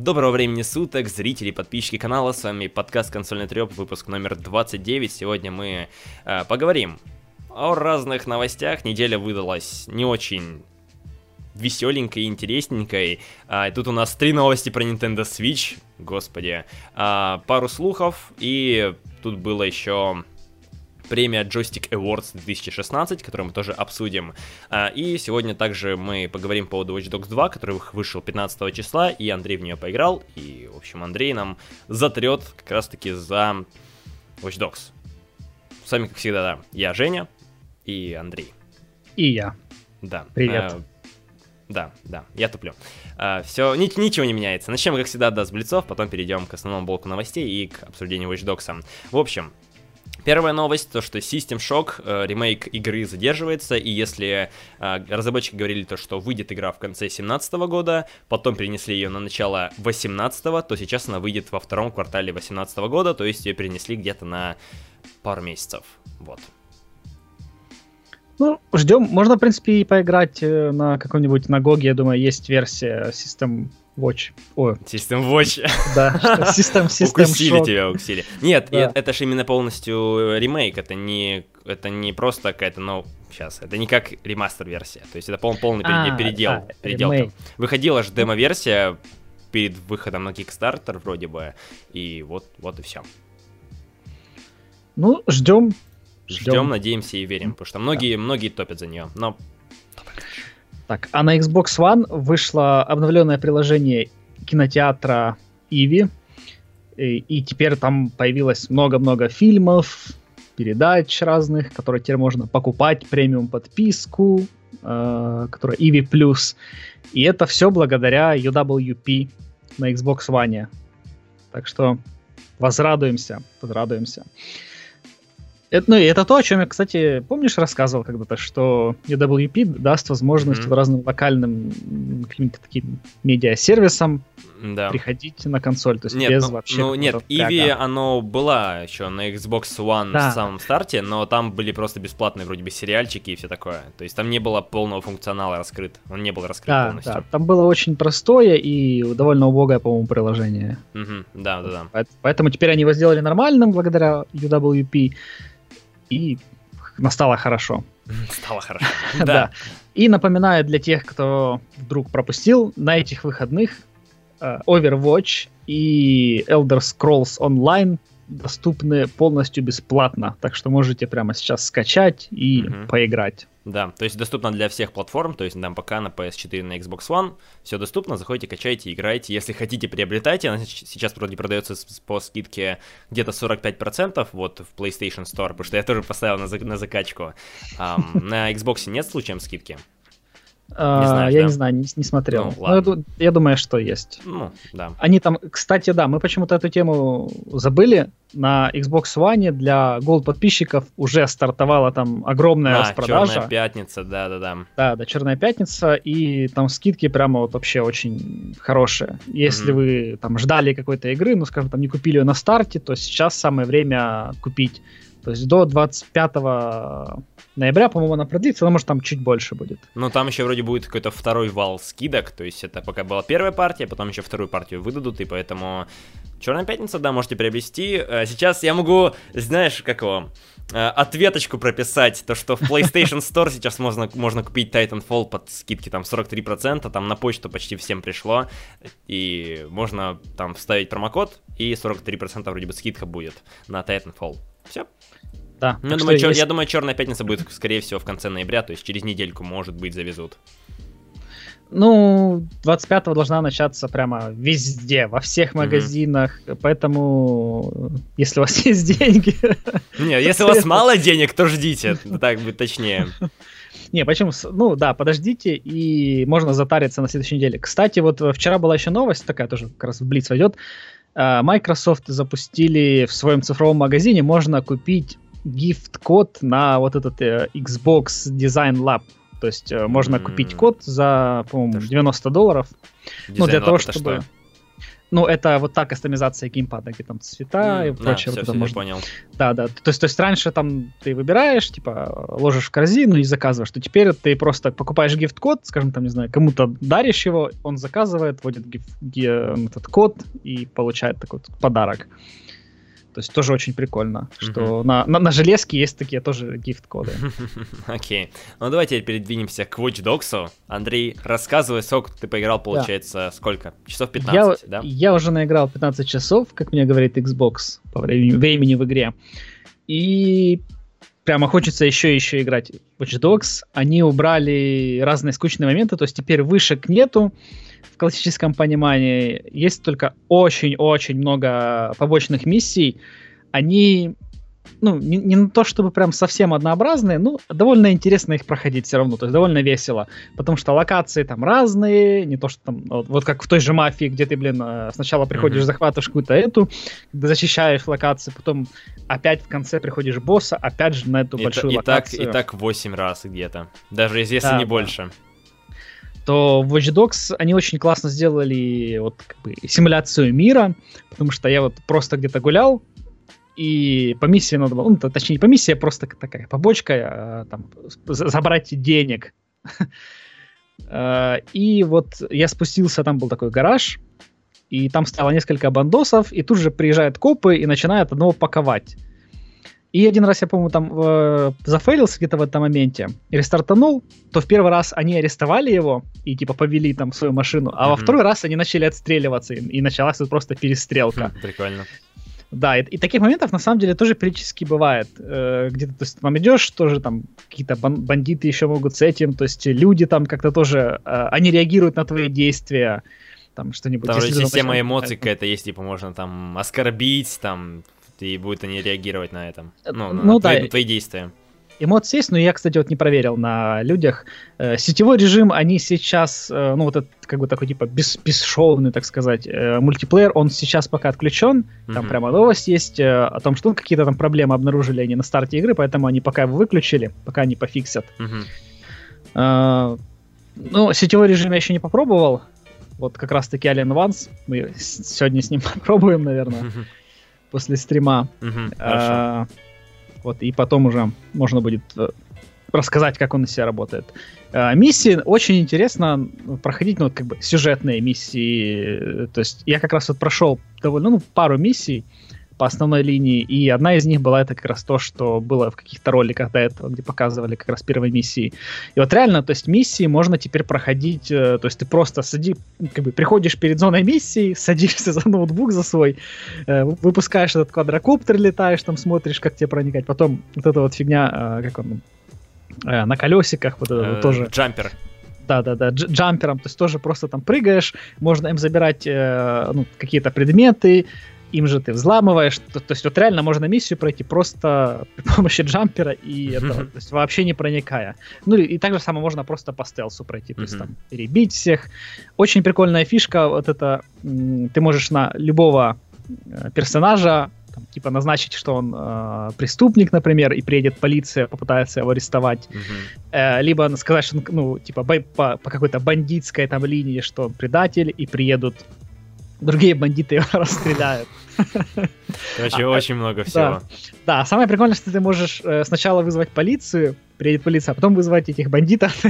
Доброго времени суток, зрители и подписчики канала, с вами подкаст «Консольный треп», выпуск номер 29. Сегодня мы э, поговорим о разных новостях. Неделя выдалась не очень веселенькой и интересненькой. А, тут у нас три новости про Nintendo Switch, господи, а, пару слухов, и тут было еще премия Joystick Awards 2016, которую мы тоже обсудим. А, и сегодня также мы поговорим по поводу Watch Dogs 2, который вышел 15 числа, и Андрей в нее поиграл. И, в общем, Андрей нам затрет как раз-таки за Watch Dogs. С вами, как всегда, да, я Женя и Андрей. И я. Да. Привет. А, да, да, я туплю. А, все, ни, ничего не меняется. Начнем, как всегда, да, с блицов, потом перейдем к основному блоку новостей и к обсуждению Watch Dogs. В общем, Первая новость, то что System Shock, э, ремейк игры задерживается, и если э, разработчики говорили то, что выйдет игра в конце 2017 года, потом перенесли ее на начало 2018, то сейчас она выйдет во втором квартале 2018 года, то есть ее перенесли где-то на пару месяцев, вот. Ну, ждем. Можно, в принципе, и поиграть э, на каком-нибудь на Гоге, я думаю, есть версия System Watch. О. System Watch. Да, System, System Укусили Shock. тебя, укусили. Нет, да. это же именно полностью ремейк, это не, это не просто какая-то, ну, сейчас, это не как ремастер-версия, то есть это пол, полный а, передел. Да, передел. Выходила же демо-версия перед выходом на Kickstarter вроде бы, и вот, вот и все. Ну, ждем. Ждем, ждем надеемся и верим, потому что многие, да. многие топят за нее, но так, а на Xbox One вышло обновленное приложение кинотеатра Иви. И, теперь там появилось много-много фильмов, передач разных, которые теперь можно покупать, премиум подписку, э, которая Иви Плюс. И это все благодаря UWP на Xbox One. Так что возрадуемся, возрадуемся. Это, ну, это то, о чем я, кстати, помнишь, рассказывал когда-то, что UWP даст возможность mm-hmm. разным локальным каким-то таким медиасервисам да. приходить на консоль, то есть нет, без ну, вообще... Ну нет, Иви, оно было еще на Xbox One да. в самом старте, но там были просто бесплатные вроде бы сериальчики и все такое. То есть там не было полного функционала раскрыт, он не был раскрыт да, полностью. Да, там было очень простое и довольно убогое, по-моему, приложение. Угу, да, да, да. Поэтому теперь они его сделали нормальным благодаря UWP и настало хорошо. Стало хорошо. Да. И напоминаю для тех, кто вдруг пропустил, на этих выходных э, Overwatch и Elder Scrolls Online доступны полностью бесплатно, так что можете прямо сейчас скачать и угу. поиграть. Да, то есть доступно для всех платформ, то есть на ПК, на PS4, на Xbox One, все доступно, заходите, качайте, играйте, если хотите, приобретайте, она сейчас вроде продается по скидке где-то 45%, вот в PlayStation Store, потому что я тоже поставил на, на закачку. На Xbox нет случаем скидки? Не знаешь, я да? не знаю, не, не смотрел. Ну, Но я, я думаю, что есть. Ну, да. Они там, кстати, да, мы почему-то эту тему забыли. На Xbox One для Gold подписчиков уже стартовала там огромная а, распродажа. Черная пятница, да, да, да. Да, да, Черная пятница, и там скидки прямо вот вообще очень хорошие. Если вы там ждали какой-то игры, ну, скажем, там не купили ее на старте, то сейчас самое время купить. То есть до 25 ноября, по-моему, она продлится, но может там чуть больше будет. Ну там еще вроде будет какой-то второй вал скидок, то есть это пока была первая партия, потом еще вторую партию выдадут, и поэтому Черная пятница, да, можете приобрести. Э, сейчас я могу, знаешь, как его, э, ответочку прописать, то, что в PlayStation Store сейчас можно, можно купить Titanfall под скидки там 43%, там на почту почти всем пришло, и можно там вставить промокод, и 43% вроде бы скидка будет на Titanfall. Все. Да. Ну, я, думаю, чер... есть... я думаю, Черная пятница будет, скорее всего, в конце ноября, то есть через недельку, может быть, завезут. Ну, 25-го должна начаться прямо везде, во всех магазинах, mm-hmm. поэтому если у вас есть деньги... Не, если у вас мало денег, то ждите, так будет точнее. Не, почему? Ну да, подождите, и можно затариться на следующей неделе. Кстати, вот вчера была еще новость такая, тоже как раз в Блиц войдет. А, Microsoft запустили в своем цифровом магазине, можно купить гифт-код на вот этот э, Xbox Design Lab. То есть э, можно mm-hmm. купить код за, по-моему, 90 долларов. Design ну, для того, чтобы... Что? ну, это вот та кастомизация геймпада, где там цвета mm, и прочее. Да, все, все, можно... понял. Да, да. То есть, то есть раньше там ты выбираешь, типа, ложишь в корзину и заказываешь. То теперь ты просто покупаешь гифт-код, скажем, там, не знаю, кому-то даришь его, он заказывает, вводит гиф- ги- этот код и получает такой подарок. То есть тоже очень прикольно, что mm-hmm. на, на, на железке есть такие тоже гифт-коды. Окей. Okay. Ну давайте передвинемся к Watch Dogs. Андрей, рассказывай, сколько ты поиграл, получается, да. сколько? Часов 15, я, да? Я уже наиграл 15 часов, как мне говорит Xbox, по времени, времени в игре. И прямо хочется еще и еще играть Watch Dogs. Они убрали разные скучные моменты, то есть теперь вышек нету в классическом понимании. Есть только очень-очень много побочных миссий. Они ну, не, не на то, чтобы прям совсем однообразные, но довольно интересно их проходить все равно, то есть довольно весело, потому что локации там разные, не то, что там, вот, вот как в той же мафии, где ты, блин, э, сначала приходишь, mm-hmm. захватываешь какую-то эту, защищаешь локации, потом опять в конце приходишь босса, опять же на эту и большую и локацию. Так, и так 8 раз где-то, даже если да, не да. больше то в Watch Dogs они очень классно сделали вот как бы симуляцию мира, потому что я вот просто где-то гулял, и по миссии надо было, ну, точнее, не по миссии, а просто такая побочка, а, там, забрать денег. А, и вот я спустился, там был такой гараж, и там стало несколько бандосов, и тут же приезжают копы и начинают одного паковать. И один раз я, по-моему, там э, зафейлился где-то в этом моменте, рестартанул, то в первый раз они арестовали его и типа повели там в свою машину, а mm-hmm. во второй раз они начали отстреливаться, и, и началась тут просто перестрелка. Прикольно. Да, и, и таких моментов на самом деле тоже периодически бывает. Э, где-то то есть, там идешь, тоже там какие-то бан- бандиты еще могут с этим, то есть люди там как-то тоже, э, они реагируют на твои действия, там что-нибудь. Там же система начнет... эмоций какая-то есть, типа можно там оскорбить, там, и будут они реагировать на этом, ну, на ну, твои, да. твои действия. Эмоции есть, но я, кстати, вот не проверил на людях. Э, сетевой режим, они сейчас, э, ну вот этот как бы такой типа бес, бесшовный, так сказать, э, мультиплеер, он сейчас пока отключен. Там mm-hmm. прямо новость есть о том, что ну, какие-то там проблемы обнаружили они на старте игры, поэтому они пока его выключили, пока не пофиксят. Mm-hmm. Э, ну, сетевой режим я еще не попробовал. Вот как раз-таки Alien Vance. Мы сегодня с ним попробуем, наверное, mm-hmm. после стрима. Mm-hmm. Э, вот, и потом уже можно будет э, рассказать, как он из себя работает. Э, миссии очень интересно проходить, ну, вот как бы сюжетные миссии. То есть я как раз вот прошел довольно, ну, пару миссий по основной линии, и одна из них была это как раз то, что было в каких-то роликах до этого, где показывали как раз первые миссии. И вот реально, то есть миссии можно теперь проходить, э, то есть ты просто сади, как бы приходишь перед зоной миссии, садишься за ноутбук за свой, э, выпускаешь этот квадрокоптер, летаешь там, смотришь, как тебе проникать, потом вот эта вот фигня, э, как он, на колесиках, вот это вот тоже. Джампер да, да, да, джампером, то есть тоже просто там прыгаешь, можно им забирать э, ну, какие-то предметы, им же ты взламываешь. То, то есть вот реально можно миссию пройти просто при помощи джампера и это, то есть вообще не проникая. Ну и, и так же самое можно просто по стелсу пройти, то есть там перебить всех. Очень прикольная фишка, вот это ты можешь на любого э, персонажа там, типа назначить, что он э, преступник, например, и приедет полиция, попытается его арестовать, uh-huh. э, либо сказать, что ну типа по, по какой-то бандитской там линии, что он предатель, и приедут другие бандиты его расстреляют. Короче, а, очень много всего. Да, самое прикольное, что ты можешь э, сначала вызвать полицию, приедет полиция, а потом вызвать этих бандитов.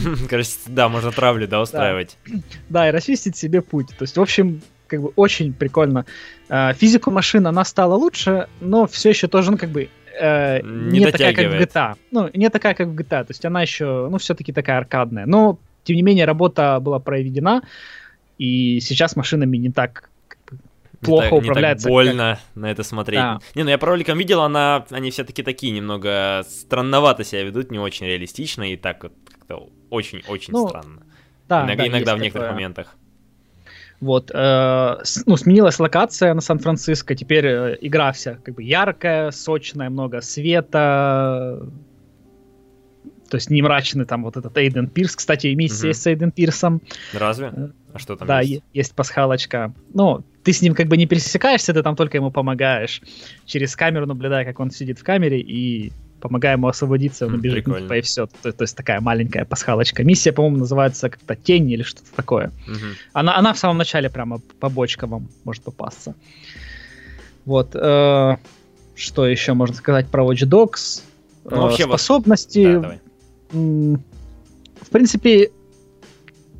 Короче, да, можно травлю, да, устраивать. Да, и расчистить себе путь. То есть, в общем, как бы очень прикольно. Э, физику машин, она стала лучше, но все еще тоже, ну, как бы, э, не, не такая, как в GTA. Ну, не такая, как в GTA. То есть она еще, ну, все-таки такая аркадная. Но, тем не менее, работа была проведена. И сейчас машинами не так плохо не так, управляется. Не так больно как... на это смотреть. Да. Не, ну я по роликам видел, она, они все-таки такие немного странновато себя ведут, не очень реалистично и так вот как-то очень-очень ну, странно. Да, иногда, да, иногда в некоторых такое. моментах. Вот, э, ну, сменилась локация на Сан-Франциско, теперь э, игра вся как бы яркая, сочная, много света, то есть не мрачный там вот этот Эйден Пирс. Кстати, миссия угу. с Эйден Пирсом. Разве? Э, а что там да, есть? есть пасхалочка. Ну, ты с ним как бы не пересекаешься, ты там только ему помогаешь. Через камеру наблюдая, как он сидит в камере и помогаем ему освободиться, он М, убежит, ну, типа, и все. То, то есть такая маленькая пасхалочка. Миссия, по-моему, называется как-то «Тень» или что-то такое. Мгм. Она, она в самом начале прямо побочка вам может попасться. Вот. э, что еще можно сказать про Watch Dogs? Ну, Э, вообще вот- способности. Да, давай. в принципе,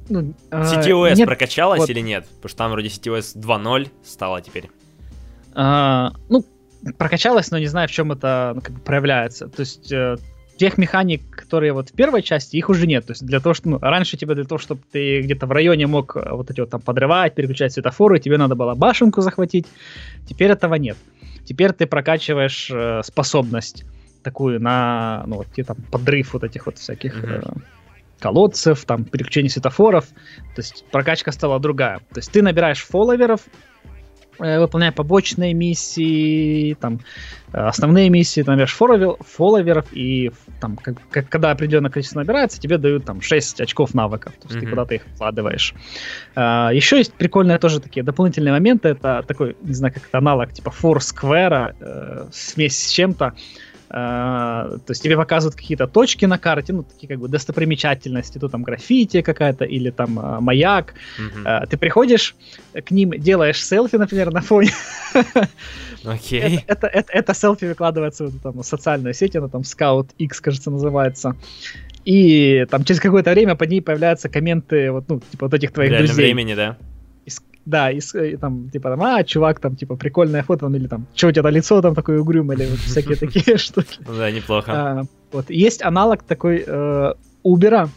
ну, CTOS нет, прокачалась вот. или нет? Потому что там вроде CTOS 2.0 стало теперь. а, ну, прокачалась, но не знаю, в чем это ну, как бы проявляется. То есть э, тех механик, которые вот в первой части, их уже нет. То есть для того, что ну, раньше тебе для того, чтобы ты где-то в районе мог э, вот эти вот там подрывать, переключать светофоры, тебе надо было башенку захватить. Теперь этого нет. Теперь ты прокачиваешь э, способность такую на ну, вот, там подрыв вот этих вот всяких э, колодцев, там переключение светофоров. То есть прокачка стала другая. То есть ты набираешь фолловеров, э, выполняя побочные миссии, там э, основные миссии, ты набираешь фолловер- фолловеров, и там, как, как- когда определенное количество набирается, тебе дают там 6 очков навыков, то есть ты Мгм. куда-то их вкладываешь. А, еще есть прикольные тоже такие дополнительные моменты, это такой, не знаю, как это аналог, типа Foursquare, э, смесь с чем-то, то есть тебе показывают какие-то точки на карте, ну, такие как бы достопримечательности, то там граффити какая-то, или там а, маяк, а, ты приходишь к ним, делаешь селфи, например, на фоне. Окей. Это, это, это- это селфи выкладывается в эту там социальную сеть, она там Scout X, кажется, называется. И там через какое-то время под ней появляются комменты вот, ну, типа вот этих В твоих реальном друзей. времени, да? Да, и, и там, типа, там, а, чувак, там, типа, прикольное фото, или там, что у тебя лицо там такое угрюмое, или вот всякие такие штуки. Ну да, неплохо. А, Вот, есть аналог такой э, Uber,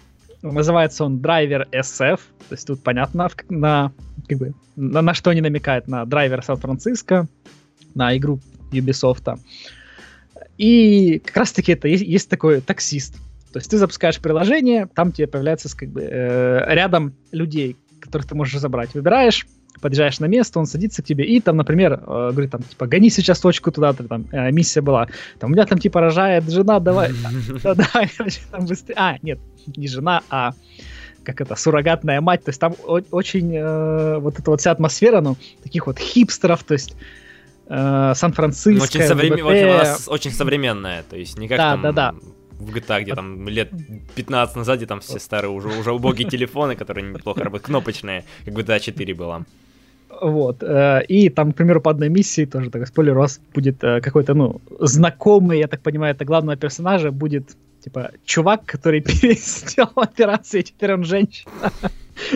называется он Driver SF, то есть тут понятно, на, как бы, на, на что они намекают, на драйвер Сан-Франциско, на игру Ubisoft. И как раз-таки это есть, есть такой таксист. То есть ты запускаешь приложение, там тебе появляется как бы, э, рядом людей, которых ты можешь забрать. Выбираешь, подъезжаешь на место, он садится к тебе и там, например, э, говорит там, типа, гони сейчас точку туда-то, там, э, миссия была. Там, у меня там, типа, рожает жена, давай, да, давай, короче, там быстрее. А, нет, не жена, а как это, суррогатная мать, то есть там очень э, вот эта вот вся атмосфера, ну, таких вот хипстеров, то есть э, Сан-Франциско, Очень, современ- очень, очень современная, то есть не как Да, там да, да. в GTA, где там лет 15 назад, где там все старые, уже, уже убогие телефоны, которые неплохо работают, кнопочные, как GTA 4 была. Вот. э, И там, к примеру, по одной миссии, тоже такой спойлер, у вас будет э, какой-то, ну, знакомый, я так понимаю, это главного персонажа, будет, типа, чувак, который пересделал операцию, и теперь он женщина.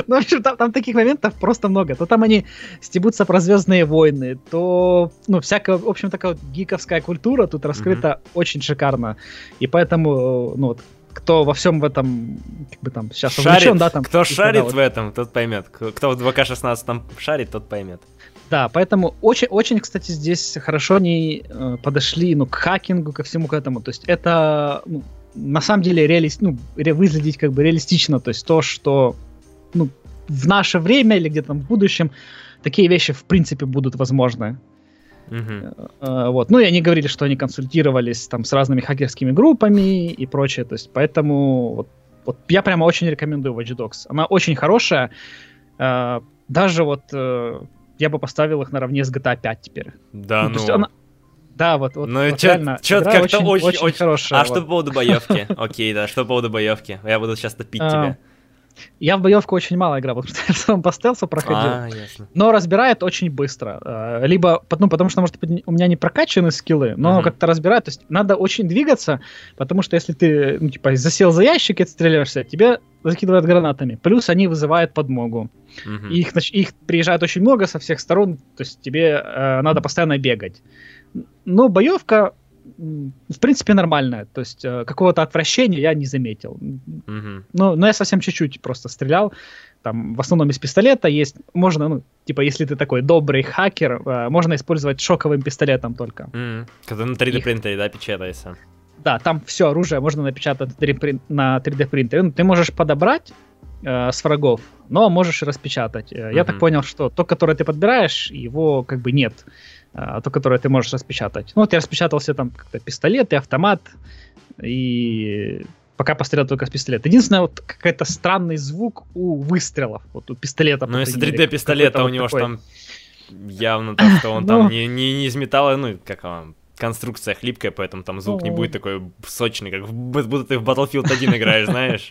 Ну, в общем, там, там таких моментов просто много. То там они стебутся про Звездные войны, то, ну, всякая, в общем, такая вот гиковская культура тут раскрыта очень шикарно. И поэтому, э, ну, вот, кто во всем в этом, как бы там, сейчас Шарит, да, там. кто шарит вот- в этом, тот поймет. Кто кто в 2К16 там шарит, тот поймет. Да, поэтому очень, очень, кстати, здесь хорошо они э, подошли, ну, к хакингу, ко всему к этому. То есть это, ну, на самом деле, реалист, ну, ре- выглядеть как бы реалистично. То есть то, что, ну, в наше время или где-то там в будущем такие вещи, в принципе, будут возможны. Мгм. Э, вот. Ну, и они говорили, что они консультировались там с разными хакерскими группами и прочее. То есть, поэтому вот, вот я прямо очень рекомендую Watch Dogs. Она очень хорошая. Э, даже вот э, я бы поставил их наравне с GTA 5 теперь. Да, Ну, ну. то есть она- Да, вот, вот, Ну, вот чё- реально, игра как-то очень- очень- хорошая. А что вот. по поводу боевки? Окей, да, что по поводу боевки? Я буду сейчас топить тебя. Я в боевку очень мало играл, потому что я сам по стелсу проходил. А, ясно. Но разбирает очень быстро. Э, Либо, ну, потому что, может быть, у меня не прокачаны скиллы, но Мгм. как-то разбирает. То есть надо очень двигаться, потому что если ты, ну, типа, засел за ящик и отстреливаешься, тебе закидывают гранатами. Плюс они вызывают подмогу. Мгм. И Их, их приезжает очень много со всех сторон, то есть тебе э, надо постоянно бегать. Но боевка, в принципе, нормальная. То есть э, какого-то отвращения я не заметил. Мгм. Ну, но я совсем чуть-чуть просто стрелял. Там в основном из пистолета есть. Можно, ну, типа, если ты такой добрый хакер, э, можно использовать шоковым пистолетом только. Мгм. Когда на 3D Их- принтере, да, печатается. Да, там все оружие можно напечатать на 3D прин- на 3D принтере. Ну, ты можешь подобрать э, с врагов, но можешь распечатать. Э, Я так понял, что то, которое ты подбираешь, его как бы нет. А то, которое ты можешь распечатать. Ну, вот я распечатал себе там как-то пистолет и автомат, и пока пострелял только с пистолета. Единственное, вот какой-то странный звук у выстрелов, вот у пистолета. Ну, если крайней мере, 3D-пистолет, какой-то то у вот него ж такой. там явно так, что он Ну. там не, не, не из металла, ну, как он, конструкция хлипкая, поэтому там звук не будет такой сочный, как будто ты в Battlefield 1 играешь, знаешь.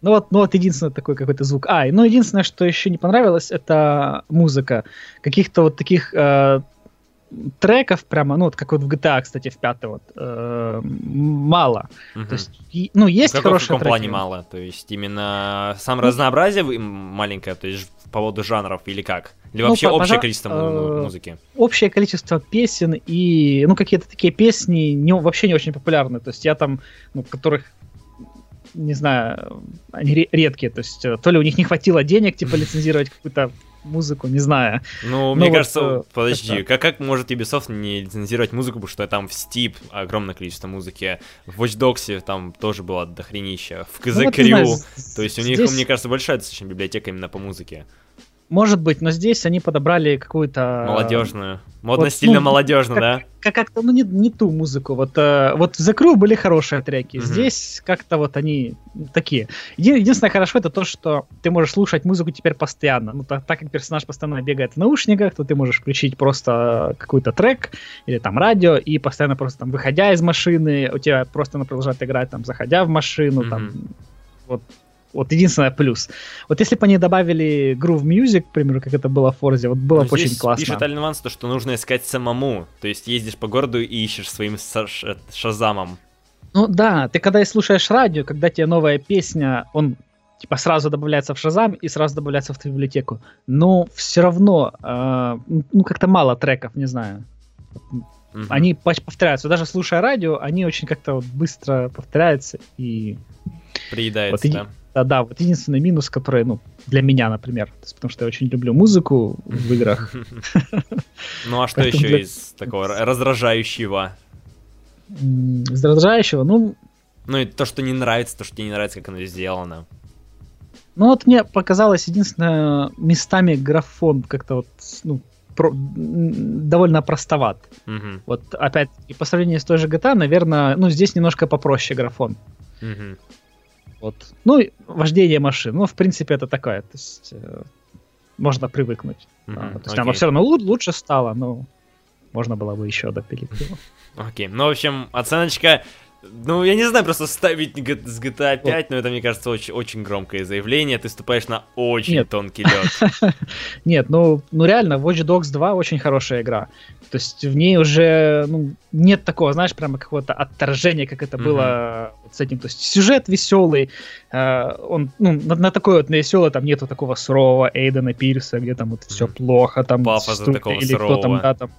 Ну вот, ну вот единственный такой какой-то звук. А, ну единственное, что еще не понравилось, это музыка. Каких-то вот таких э, треков прямо, ну вот как вот в GTA, кстати, в пятой вот, э, мало. Угу. То есть, и, ну есть в хорошие в каком плане мало? То есть именно сам ну, разнообразие маленькое, то есть по поводу жанров или как? Или ну, вообще по, общее количество э, музыки? Общее количество песен и, ну, какие-то такие песни не, вообще не очень популярны. То есть я там, ну, которых не знаю, они редкие, то есть э, то ли у них не хватило денег, типа, лицензировать какую-то музыку, не знаю. Ну, мне вот, кажется, э, подожди, как, как может Ubisoft не лицензировать музыку, потому что там в Steep огромное количество музыки, в Watch Dogs там тоже было дохренища, в KZ ну, вот, знаю, то есть у них, здесь... мне кажется, большая достаточно библиотека именно по музыке. Может быть, но здесь они подобрали какую-то... Молодежную. Модно-стильно вот, ну, молодежно, как, да? Как- как-то, ну, не, не ту музыку. Вот, э, вот в The Crew были хорошие треки. Угу. Здесь как-то вот они такие. Еди- единственное хорошо это то, что ты можешь слушать музыку теперь постоянно. Ну, так, так как персонаж постоянно бегает в наушниках, то ты можешь включить просто какой-то трек или там радио и постоянно просто там выходя из машины, у тебя просто она продолжает играть, там, заходя в машину, угу. там, вот вот единственное плюс. Вот если бы они добавили Groove Music, к примеру, как это было в Forza, вот было бы очень классно. пишет Альнванс, то, что нужно искать самому. То есть ездишь по городу и ищешь своим шазамом. Ну да, ты когда и слушаешь радио, когда тебе новая песня, он типа сразу добавляется в Шазам и сразу добавляется в твою библиотеку. Но все равно, э, ну как-то мало треков, не знаю. Угу. Они повторяются. Даже слушая радио, они очень как-то вот быстро повторяются и... Приедается, вот, да. Да, да, вот единственный минус, который, ну, для меня, например, то есть, потому что я очень люблю музыку в играх. Ну а что еще из такого раздражающего? Раздражающего, ну... Ну и то, что не нравится, то, что тебе не нравится, как оно сделано. Ну вот мне показалось единственное местами графон как-то вот, ну, про, довольно простоват. Угу. Вот опять и по сравнению с той же GTA, наверное, ну здесь немножко попроще графон. Угу. Вот. Ну, вождение машин. Ну, в принципе, это такое. То есть э, можно привыкнуть. Mm-hmm. А, то есть okay. оно все равно лучше стало, но можно было бы еще допилить его. Окей. Ну, в общем, оценочка ну, я не знаю, просто ставить с GTA 5, но это, мне кажется, очень, очень громкое заявление. Ты ступаешь на очень Нет. тонкий лед. Нет, ну, ну реально, Watch Dogs 2 очень хорошая игра. То есть в ней уже ну, нет такого, знаешь, прямо какого-то отторжения, как это было с этим. То есть сюжет веселый, э, он ну, на, на такой вот на веселый там нету такого сурового Эйдена Пирса, где там вот все плохо, там Пафоса такого или сурового. кто там, да, там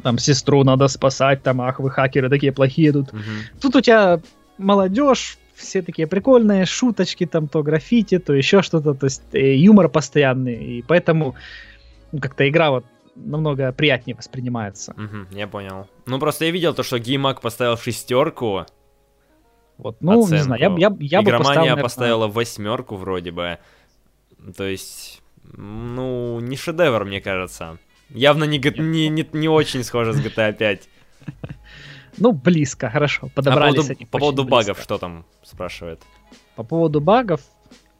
там сестру надо спасать, там, ах, вы хакеры такие плохие тут. Угу. Тут у тебя молодежь, все такие прикольные, шуточки там, то граффити, то еще что-то, то есть э, юмор постоянный, и поэтому ну, как-то игра вот намного приятнее воспринимается. Угу, я понял. Ну, просто я видел то, что Геймак поставил шестерку. Вот, ну, оценку. не знаю, я, я, я бы поставил, наверное... поставила восьмерку вроде бы. То есть, ну, не шедевр, мне кажется. Явно не, не, не, не очень схоже с GTA 5. Ну, близко, хорошо. Подобрались а по поводу, по поводу багов что там спрашивает? По поводу багов,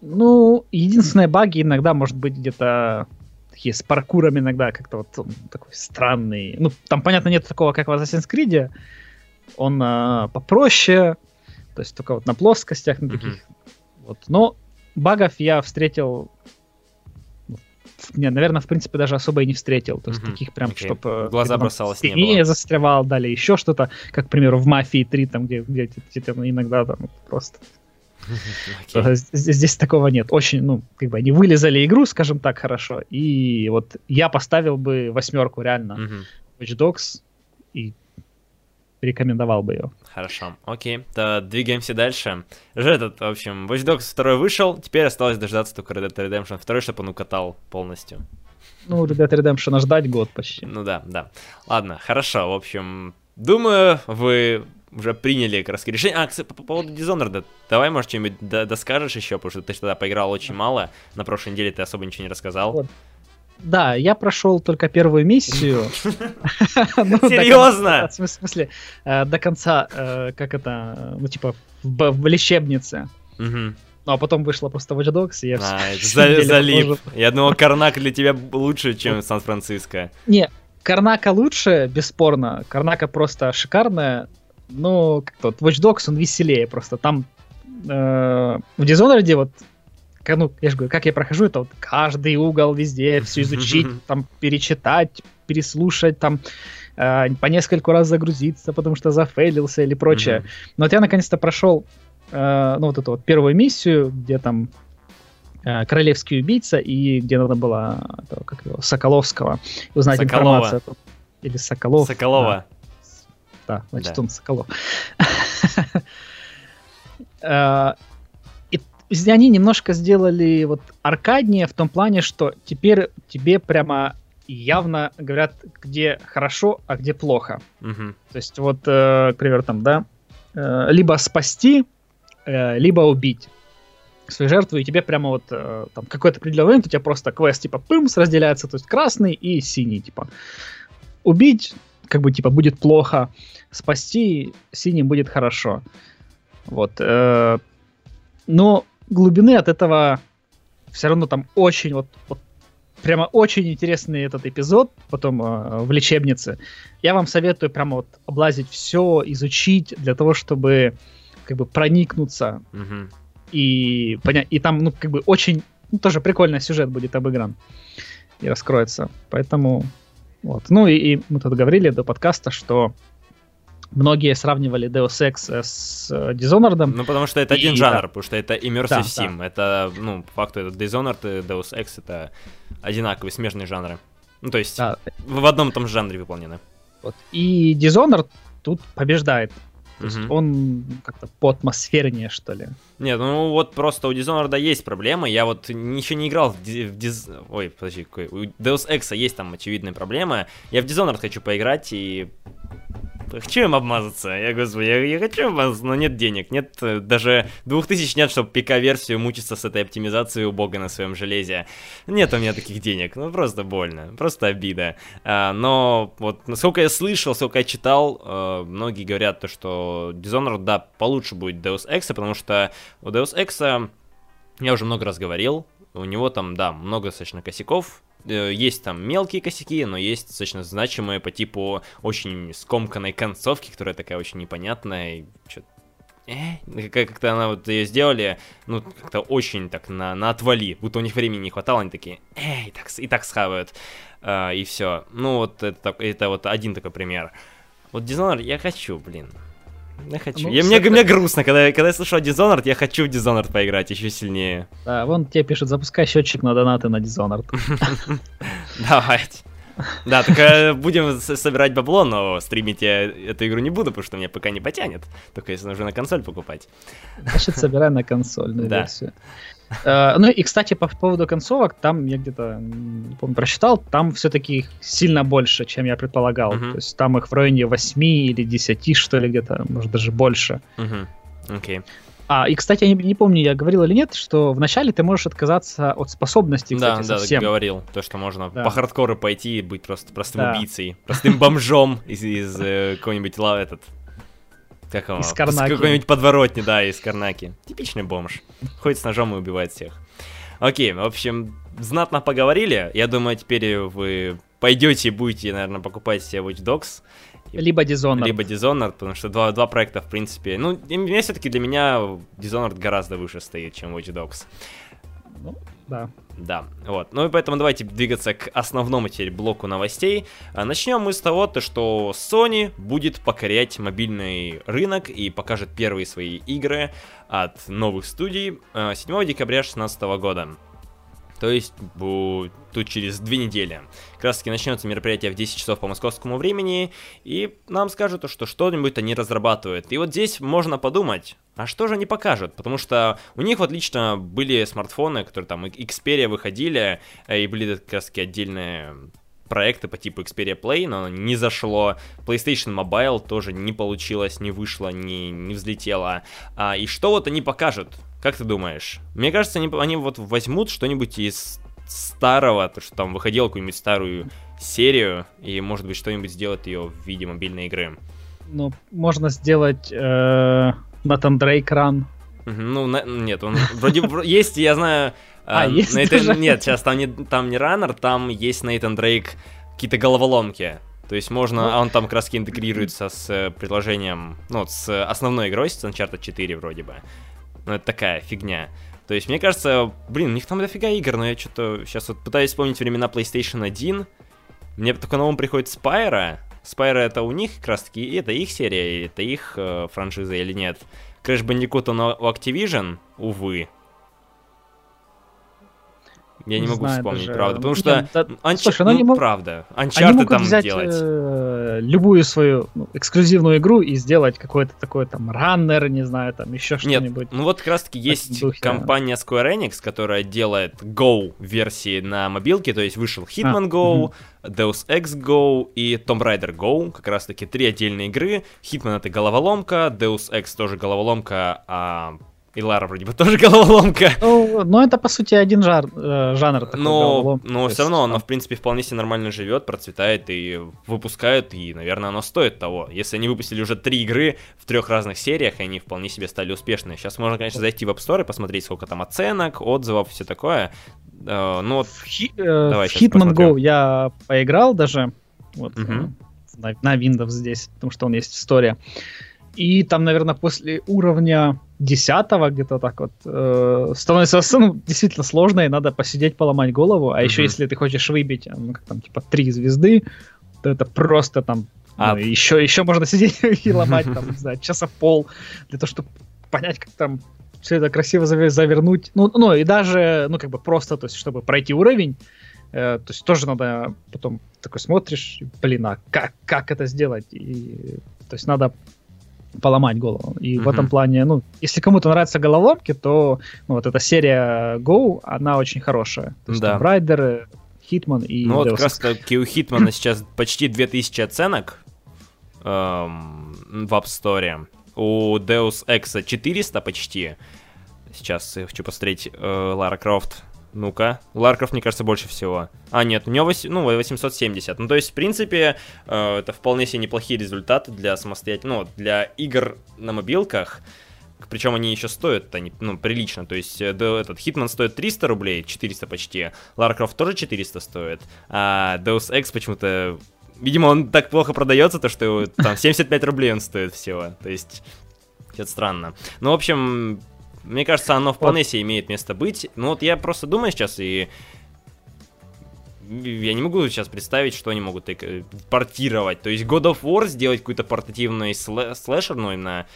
ну, единственные баги иногда, может быть, где-то такие с паркуром иногда как-то вот такой странный. Ну, там, понятно, нет такого, как в Assassin's Creed. Он а, попроще, то есть только вот на плоскостях, на таких. Mm-hmm. Вот. Но багов я встретил не, наверное, в принципе, даже особо и не встретил. То есть mm-hmm. таких прям, okay. чтобы... Глаза бросалось не было. застревал, дали еще что-то, как, к примеру, в «Мафии 3», там, где, где, где, где иногда там просто... Okay. Здесь, здесь такого нет. Очень, ну, как бы они вылезали игру, скажем так, хорошо. И вот я поставил бы восьмерку реально. Mm-hmm. Watch Dogs и рекомендовал бы ее. Хорошо, окей, то двигаемся дальше. Же этот, в общем, Watch Dogs 2 вышел, теперь осталось дождаться только Red Dead Redemption 2, чтобы он укатал полностью. Ну, Red Dead Redemption ждать год почти. Ну да, да. Ладно, хорошо, в общем, думаю, вы уже приняли как раз решение. А, кстати, по, по поводу Dishonored, давай, может, что-нибудь доскажешь еще, потому что ты тогда поиграл очень мало, на прошлой неделе ты особо ничего не рассказал. Вот. Да, я прошел только первую миссию. Ну, Серьезно? В смысле, э, до конца, э, как это, ну, типа, в лечебнице. Ну, а потом вышла просто Watch Dogs, и я а, залип. Я думал, Карнак для тебя лучше, чем Сан-Франциско. Не, Карнака лучше, бесспорно. Карнака просто шикарная. Но как-то вот Watch Dogs, он веселее просто. Там э, в Dishonored вот ну, я же говорю, как я прохожу, это вот каждый угол везде, все изучить, там, перечитать, переслушать, там, э, по нескольку раз загрузиться, потому что зафейлился или прочее. Но вот я наконец-то прошел, э, ну, вот эту вот первую миссию, где там э, королевский убийца, и где надо было, этого, как его, Соколовского, узнать Соколова. информацию. Или Соколов. Соколова. Да, да значит, да. он Соколов. Они немножко сделали вот аркаднее в том плане, что теперь тебе прямо явно говорят, где хорошо, а где плохо. Угу. То есть вот, э, к примеру, там, да, э, либо спасти, э, либо убить свою жертву, и тебе прямо вот э, там какой-то определенный момент у тебя просто квест типа пымс разделяется, то есть красный и синий, типа. Убить, как бы, типа, будет плохо, спасти синим будет хорошо. Вот. Э, но глубины от этого все равно там очень вот, вот прямо очень интересный этот эпизод потом э, в лечебнице. Я вам советую прямо вот облазить все, изучить для того, чтобы как бы проникнуться угу. и понять. И там, ну, как бы очень ну, тоже прикольный сюжет будет обыгран и раскроется. Поэтому вот. Ну и, и мы тут говорили до подкаста, что Многие сравнивали Deus Ex с э, Dishonored. Ну, потому что это один и, жанр, да. потому что это Immersive да, Sim. Да. Это, ну, по факту, это Dishonored и Deus Ex это одинаковые, смежные жанры. Ну, то есть да. в одном и том же жанре выполнены. Вот. И Dishonored тут побеждает. То есть угу. он как-то по атмосфернее, что ли. Нет, ну вот просто у Dishonored есть проблемы. Я вот ничего не играл в, в Диз... Ой, подожди, какой... У Deus Ex есть там очевидные проблемы. Я в Dishonored хочу поиграть, и Хочу им обмазаться. Я, господи, я, я хочу обмазаться, но нет денег. Нет, э, даже 2000 нет, чтобы ПК-версию мучиться с этой оптимизацией у бога на своем железе. Нет у меня таких денег. Ну, просто больно. Просто обида. А, но вот насколько я слышал, сколько я читал, э, многие говорят то, что Dishonored, да, получше будет Deus Ex, потому что у Deus Ex, я уже много раз говорил, у него там, да, много достаточно косяков, есть там мелкие косяки, но есть достаточно значимые по типу очень скомканной концовки, которая такая очень непонятная, и что э, как-то она вот ее сделали, ну, как-то очень так на, на отвали, будто у них времени не хватало, они такие, эй, и так, и так схавают, а, и все. Ну, вот это, это вот один такой пример. Вот Dishonored я хочу, блин, я хочу. Ну, я, мне, мне грустно, когда, когда я слышу о Dishonored, я хочу в Dishonored поиграть еще сильнее. Да, вон тебе пишут, запускай счетчик на донаты на Dishonored. Давайте. Да, только будем собирать бабло, но стримить я эту игру не буду, потому что меня пока не потянет. Только если нужно на консоль покупать. Значит, собирай на консольную версию. Э, ну и, кстати, по поводу концовок, там я где-то, помню, прочитал, там все-таки их сильно больше, чем я предполагал. Uh-huh. То есть там их в районе 8 или 10, что ли, где-то, может, даже больше. Окей. Uh-huh. Okay. А, и, кстати, я не, не помню, я говорил или нет, что вначале ты можешь отказаться от способностей, кстати, Да, совсем. да, говорил. То, что можно да. по хардкору пойти и быть просто простым да. убийцей, простым бомжом из, из э, какой-нибудь этот как его? Из Карнаки. Какой-нибудь подворотни, да, из Карнаки. Типичный бомж. Ходит с ножом и убивает всех. Окей, в общем, знатно поговорили. Я думаю, теперь вы пойдете и будете, наверное, покупать себе Watch Dogs. Либо Dishonored. Либо Dishonored, потому что два, два проекта, в принципе... Ну, все-таки для меня Dishonored гораздо выше стоит, чем Watch Dogs. Ну, да. Да, вот. Ну и поэтому давайте двигаться к основному теперь блоку новостей. А, начнем мы с того, то, что Sony будет покорять мобильный рынок и покажет первые свои игры от новых студий 7 а, декабря 2016 года. То есть тут через две недели. Как раз таки начнется мероприятие в 10 часов по московскому времени, и нам скажут, что что-нибудь они разрабатывают. И вот здесь можно подумать, а что же они покажут? Потому что у них вот лично были смартфоны, которые там Xperia выходили, э, и были как раз таки отдельные проекты по типу Xperia Play, но не зашло. PlayStation Mobile тоже не получилось, не вышло, не, не взлетело. А, и что вот они покажут? Как ты думаешь? Мне кажется, они, они вот возьмут что-нибудь из старого, то, что там выходило какую-нибудь старую серию, и, может быть, что-нибудь сделать ее в виде мобильной игры. Ну, можно сделать Натан Дрейк ран. Ну, на, нет, он вроде есть, я знаю... А, э, есть Нейтан, Нет, сейчас там не, там не раннер, там есть Нейтан Дрейк какие-то головоломки. То есть можно, а он там как раз интегрируется с э, приложением, ну, с основной игрой, с Uncharted 4 вроде бы. Ну, это такая фигня. То есть, мне кажется, блин, у них там дофига игр, но я что-то сейчас вот пытаюсь вспомнить времена PlayStation 1. Мне только на ум приходит Spyro. Spyro это у них как раз таки, это их серия, это их э, франшиза или нет. Crash Bandicoot он у Activision, увы. Я не, не могу знаю, вспомнить, даже... правда. Потому что, Нет, да, Анч... слушай, ну, ну правда, Uncharted там взять, делать. Э, любую свою ну, эксклюзивную игру и сделать какой-то такой там раннер, не знаю, там еще что-нибудь. ну вот как раз таки есть духе, компания Square Enix, которая делает Go версии на мобилке, то есть вышел Hitman а, Go, угу. Deus Ex Go и Tomb Raider Go, как раз таки три отдельные игры. Hitman это головоломка, Deus Ex тоже головоломка, а и Лара вроде бы тоже головоломка. Ну, ну это по сути один жар, э, жанр. Такой но но все равно она, в принципе, вполне себе нормально живет, процветает и выпускают, и, наверное, оно стоит того. Если они выпустили уже три игры в трех разных сериях, и они вполне себе стали успешны. Сейчас можно, конечно, зайти в App Store и посмотреть, сколько там оценок, отзывов, все такое. Uh, ну, в, Hi- э, в Hitman Go я поиграл даже вот, uh-huh. на, на Windows здесь, потому что он есть в сторе. И там, наверное, после уровня десятого где-то так вот э, становится ну, действительно сложно, и надо посидеть, поломать голову. А mm-hmm. еще если ты хочешь выбить, э, ну, как там, типа, три звезды, то это просто там а... ну, еще, еще можно сидеть и ломать, там, не знаю, часа пол для того, чтобы понять, как там все это красиво завернуть. Ну, ну, и даже, ну, как бы просто, то есть, чтобы пройти уровень, э, то есть тоже надо потом такой смотришь, блин, а как, как это сделать? И, то есть надо поломать голову. И mm-hmm. в этом плане, ну, если кому-то нравятся головоломки, то ну, вот эта серия Go, она очень хорошая. То есть да. там Райдер, Хитман и Ну Deus вот как раз таки у Хитмана сейчас почти 2000 оценок эм, в App Store. У Deus Ex 400 почти. Сейчас я хочу посмотреть э, Лара Крофт ну-ка, Ларков, мне кажется, больше всего. А, нет, у него 8, ну, 870. Ну, то есть, в принципе, э, это вполне себе неплохие результаты для самостоятельных, ну, для игр на мобилках. Причем они еще стоят они, ну, прилично. То есть, э, этот Hitman стоит 300 рублей, 400 почти. Ларкрофт тоже 400 стоит. А Deus Ex почему-то... Видимо, он так плохо продается, то что там 75 рублей он стоит всего. То есть, это странно. Ну, в общем, мне кажется, оно вполне себе имеет место быть. Ну вот я просто думаю сейчас и я не могу сейчас представить, что они могут э, портировать. То есть God of War сделать какой-то портативный слэ слэшер, ну, именно...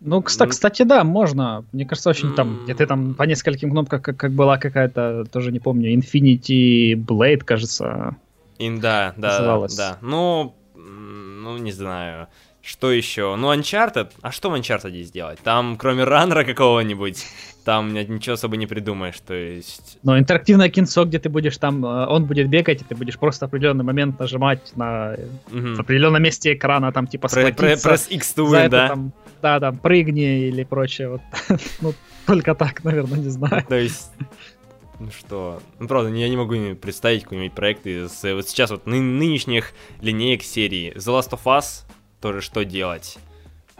Ну, кстати, кстати, да, можно. Мне кажется, очень там, где ты там по нескольким кнопкам, как, как была какая-то, тоже не помню, Infinity Blade, кажется. In, да, да, называлась. да. Ну, ну, не знаю. Что еще? Ну, Uncharted. А что в Uncharted сделать? Там, кроме раннера какого-нибудь, там ничего особо не придумаешь, то есть... Но интерактивное кинцо, где ты будешь там, э, он будет бегать, и ты будешь просто в определенный момент нажимать на угу. в определенном месте экрана, там, типа, схватиться. Пресс X to win, да? Там, да, там, прыгни или прочее. Вот. ну, только так, наверное, не знаю. То есть... Ну что, ну правда, я не могу представить какой-нибудь проект из вот сейчас вот ны- нынешних линеек серии. The Last of Us тоже что делать.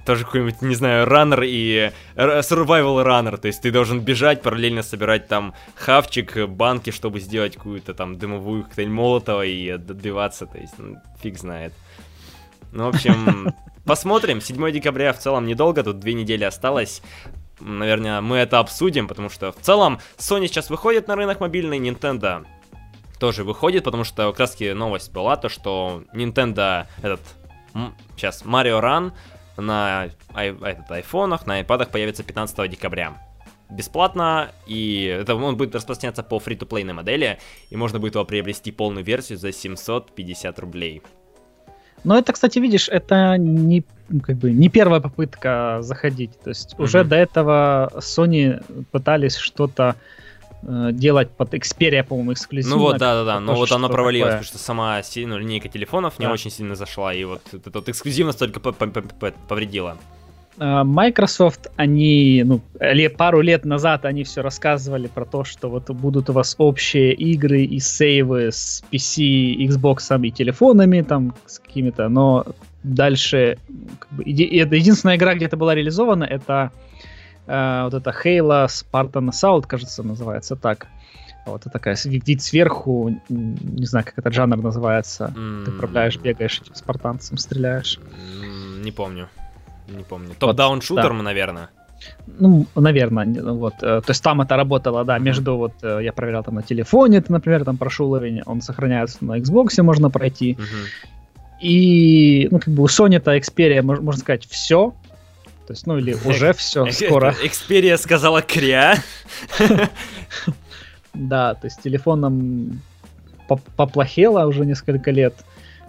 Тоже какой-нибудь, не знаю, раннер и survival runner, то есть ты должен бежать, параллельно собирать там хавчик, банки, чтобы сделать какую-то там дымовую коктейль молотого и отбиваться, то есть ну, фиг знает. Ну, в общем, посмотрим. 7 декабря в целом недолго, тут две недели осталось. Наверное, мы это обсудим, потому что в целом Sony сейчас выходит на рынок мобильный, Nintendo тоже выходит, потому что как раз новость была, то что Nintendo этот сейчас Mario Run на этот, айфонах, на айпадах появится 15 декабря. Бесплатно, и это он будет распространяться по фри-то-плейной модели, и можно будет его приобрести полную версию за 750 рублей. Но это, кстати, видишь, это не как бы не первая попытка заходить. То есть mm-hmm. уже до этого Sony пытались что-то Э, делать под Xperia, по-моему, эксклюзивно. Ну вот, да-да-да, но вот она провалилась, такое. потому что сама ну, линейка телефонов да. не очень сильно зашла, и вот эта вот эксклюзивность только повредила. Э, Microsoft, они, ну, пару лет назад они все рассказывали про то, что вот будут у вас общие игры и сейвы с PC, Xbox и телефонами, там, с какими-то, но дальше, как бы, единственная игра, где это была реализована, это Э, вот это Halo Spartan Assault, кажется, называется так. Вот это такая вид сверху, не знаю, как этот жанр называется. Mm. Ты управляешь, бегаешь этим спартанцем, стреляешь. Mm, не помню. Не помню. Топ-даун шутер, да. наверное. Ну, наверное, вот. Э, то есть там это работало, да, между вот э, я проверял там на телефоне, ты, например, там прошел уровень, он сохраняется на Xbox, можно пройти. Uh-huh. И, ну, как бы у Sony-то Xperia, можно сказать, все. То есть, ну, или уже все, скоро. Xperia сказала кря. Да, то есть телефоном поплохело уже несколько лет.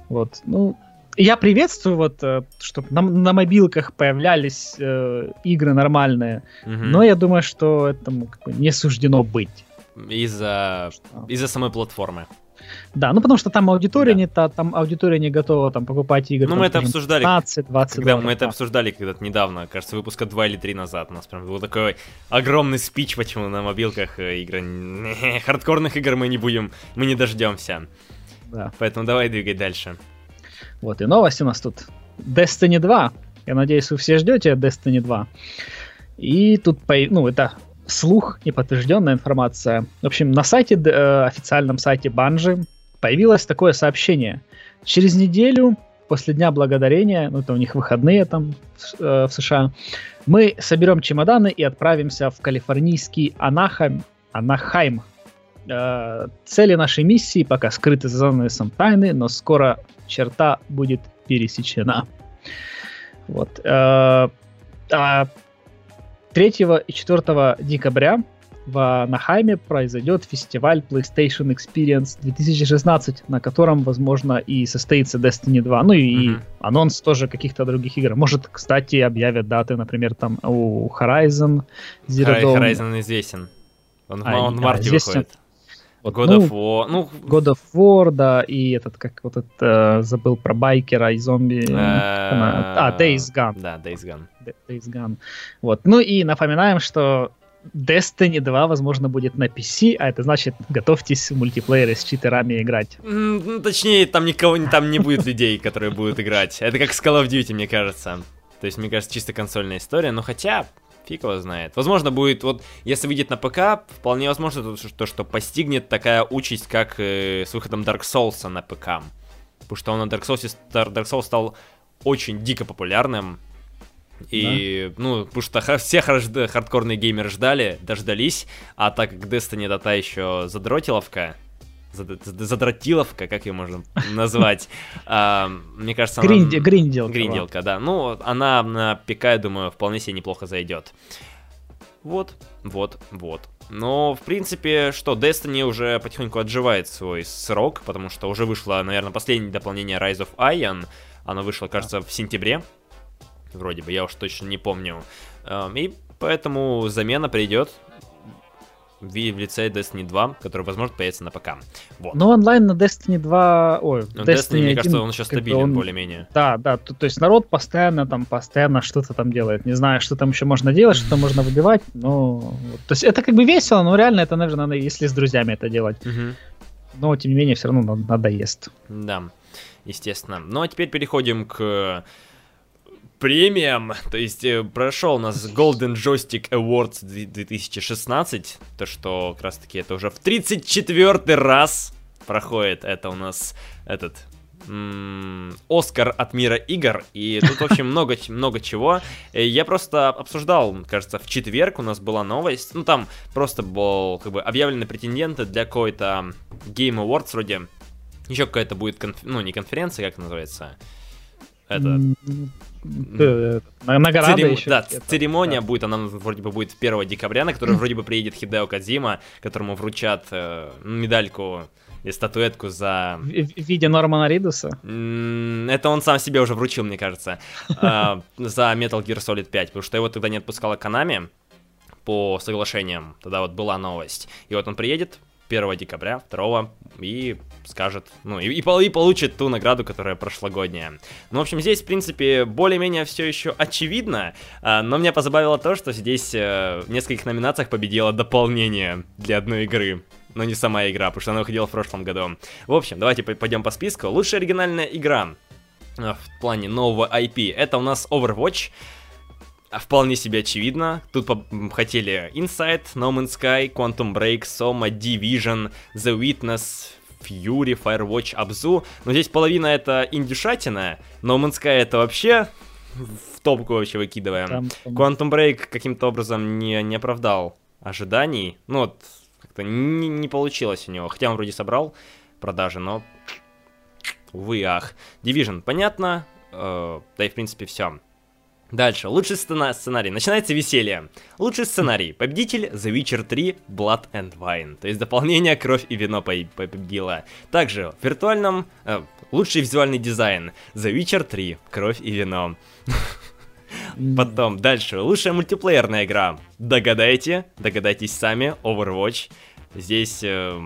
Вот, ну, я приветствую вот, э, чтобы на, на мобилках появлялись э, игры нормальные, угу. но я думаю, что этому как бы не суждено быть. Из-за из-за самой платформы. Да, ну потому что там аудитория да. не та, там аудитория не готова там покупать игры. Ну мы это обсуждали. 15, 20 когда долларов, мы это да. обсуждали когда-то недавно, кажется, выпуска 2 или 3 назад. У нас прям был такой огромный спич, почему на мобилках э, игры... Хардкорных игр мы не будем, мы не дождемся. Да. Поэтому давай двигай дальше. Вот, и новость у нас тут. Destiny 2. Я надеюсь, вы все ждете Destiny 2. И тут, ну, это слух, неподтвержденная информация. В общем, на сайте, э, официальном сайте Банжи появилось такое сообщение. Через неделю после Дня Благодарения, ну это у них выходные там э, в США, мы соберем чемоданы и отправимся в калифорнийский Анахайм, Анахайм. Э, цели нашей миссии пока скрыты за занавесом тайны, но скоро черта будет пересечена. Вот. Э, а 3 и 4 декабря в Анахайме произойдет фестиваль PlayStation Experience 2016, на котором, возможно, и состоится Destiny 2. Ну и mm-hmm. анонс тоже каких-то других игр. Может, кстати, объявят даты, например, там у Horizon Zero Dawn. Horizon известен. Он, а, он в марте известен. выходит. Вот, God ну, of War. Ну, God of War, да, и этот, как вот этот, э, забыл про байкера и зомби. Э, а, Days Gone. Да, Days Gone. Days Gone. Вот. Ну и напоминаем, что Destiny 2, возможно, будет на PC, а это значит, готовьтесь в мультиплеере с читерами играть. Ну, точнее, там никого там не будет людей, которые будут играть. Это как с Call of Duty, мне кажется. То есть, мне кажется, чисто консольная история. Но хотя, Фиг его знает. Возможно, будет, вот, если выйдет на ПК, вполне возможно, то, что, что постигнет такая участь, как э, с выходом Dark Souls на ПК. Потому что он на Dark Souls, Dark Souls стал очень дико популярным. И, да. ну, потому что все хардкорные геймеры ждали, дождались, а так как Destiny это та еще задротиловка, задротиловка, как ее можно назвать. А, мне кажется, она... Гринделка. Гринделка, да. Ну, она на ПК, я думаю, вполне себе неплохо зайдет. Вот, вот, вот. Но, в принципе, что, Destiny уже потихоньку отживает свой срок, потому что уже вышло, наверное, последнее дополнение Rise of Iron. Оно вышло, кажется, в сентябре. Вроде бы, я уж точно не помню. И поэтому замена придет в лице Destiny 2, который, возможно, появится на ПК. Вот. Но онлайн на Destiny 2... Ой, ну, Destiny, Destiny, мне кажется, он сейчас стабилен он... более-менее. Да, да, то, то есть народ постоянно там, постоянно что-то там делает. Не знаю, что там еще можно делать, что можно выбивать, но... То есть это как бы весело, но реально это, наверное, надо, если с друзьями это делать. Угу. Но, тем не менее, все равно надоест. Да, естественно. Ну, а теперь переходим к премиям. То есть э, прошел у нас Golden Joystick Awards 2016. То, что как раз таки это уже в 34 раз проходит. Это у нас этот Оскар от мира игр, и тут, в общем, много, много чего. Э, я просто обсуждал, кажется, в четверг у нас была новость, ну, там просто был, как бы, объявлены претенденты для какой-то Game Awards вроде, еще какая-то будет, конф... ну, не конференция, как называется, это... Награда Церем... еще. Да, церемония да. будет, она вроде бы будет 1 декабря, на которую вроде бы приедет Хидео Кадзима, которому вручат э, медальку и статуэтку за... В, в виде Нормана Ридуса? Это он сам себе уже вручил, мне кажется, а, за Metal Gear Solid 5, потому что его тогда не отпускала Konami по соглашениям, тогда вот была новость. И вот он приедет, 1 декабря, 2 и скажет, ну, и, и, получит ту награду, которая прошлогодняя. Ну, в общем, здесь, в принципе, более-менее все еще очевидно, а, но меня позабавило то, что здесь а, в нескольких номинациях победило дополнение для одной игры но не сама игра, потому что она выходила в прошлом году. В общем, давайте пойдем по списку. Лучшая оригинальная игра в плане нового IP, это у нас Overwatch. Вполне себе очевидно. Тут хотели Inside, No Man's Sky, Quantum Break, Soma, Division, The Witness, Fury, Firewatch, Abzu. Но здесь половина это индюшатина, No Man's Sky это вообще в топку вообще выкидываем. Там, там... Quantum Break каким-то образом не, не оправдал ожиданий. Ну вот, как-то не, не получилось у него. Хотя он вроде собрал продажи, но... Увы, ах. Division, понятно. Э, да и в принципе все. Дальше, лучший сцена- сценарий. Начинается веселье. Лучший сценарий. Победитель The Witcher 3 Blood and Wine. То есть дополнение Кровь и вино победила. Также в виртуальном... Э, лучший визуальный дизайн. The Witcher 3 Кровь и вино. Потом, дальше, лучшая мультиплеерная игра. Догадайте, догадайтесь сами, Overwatch. Здесь э,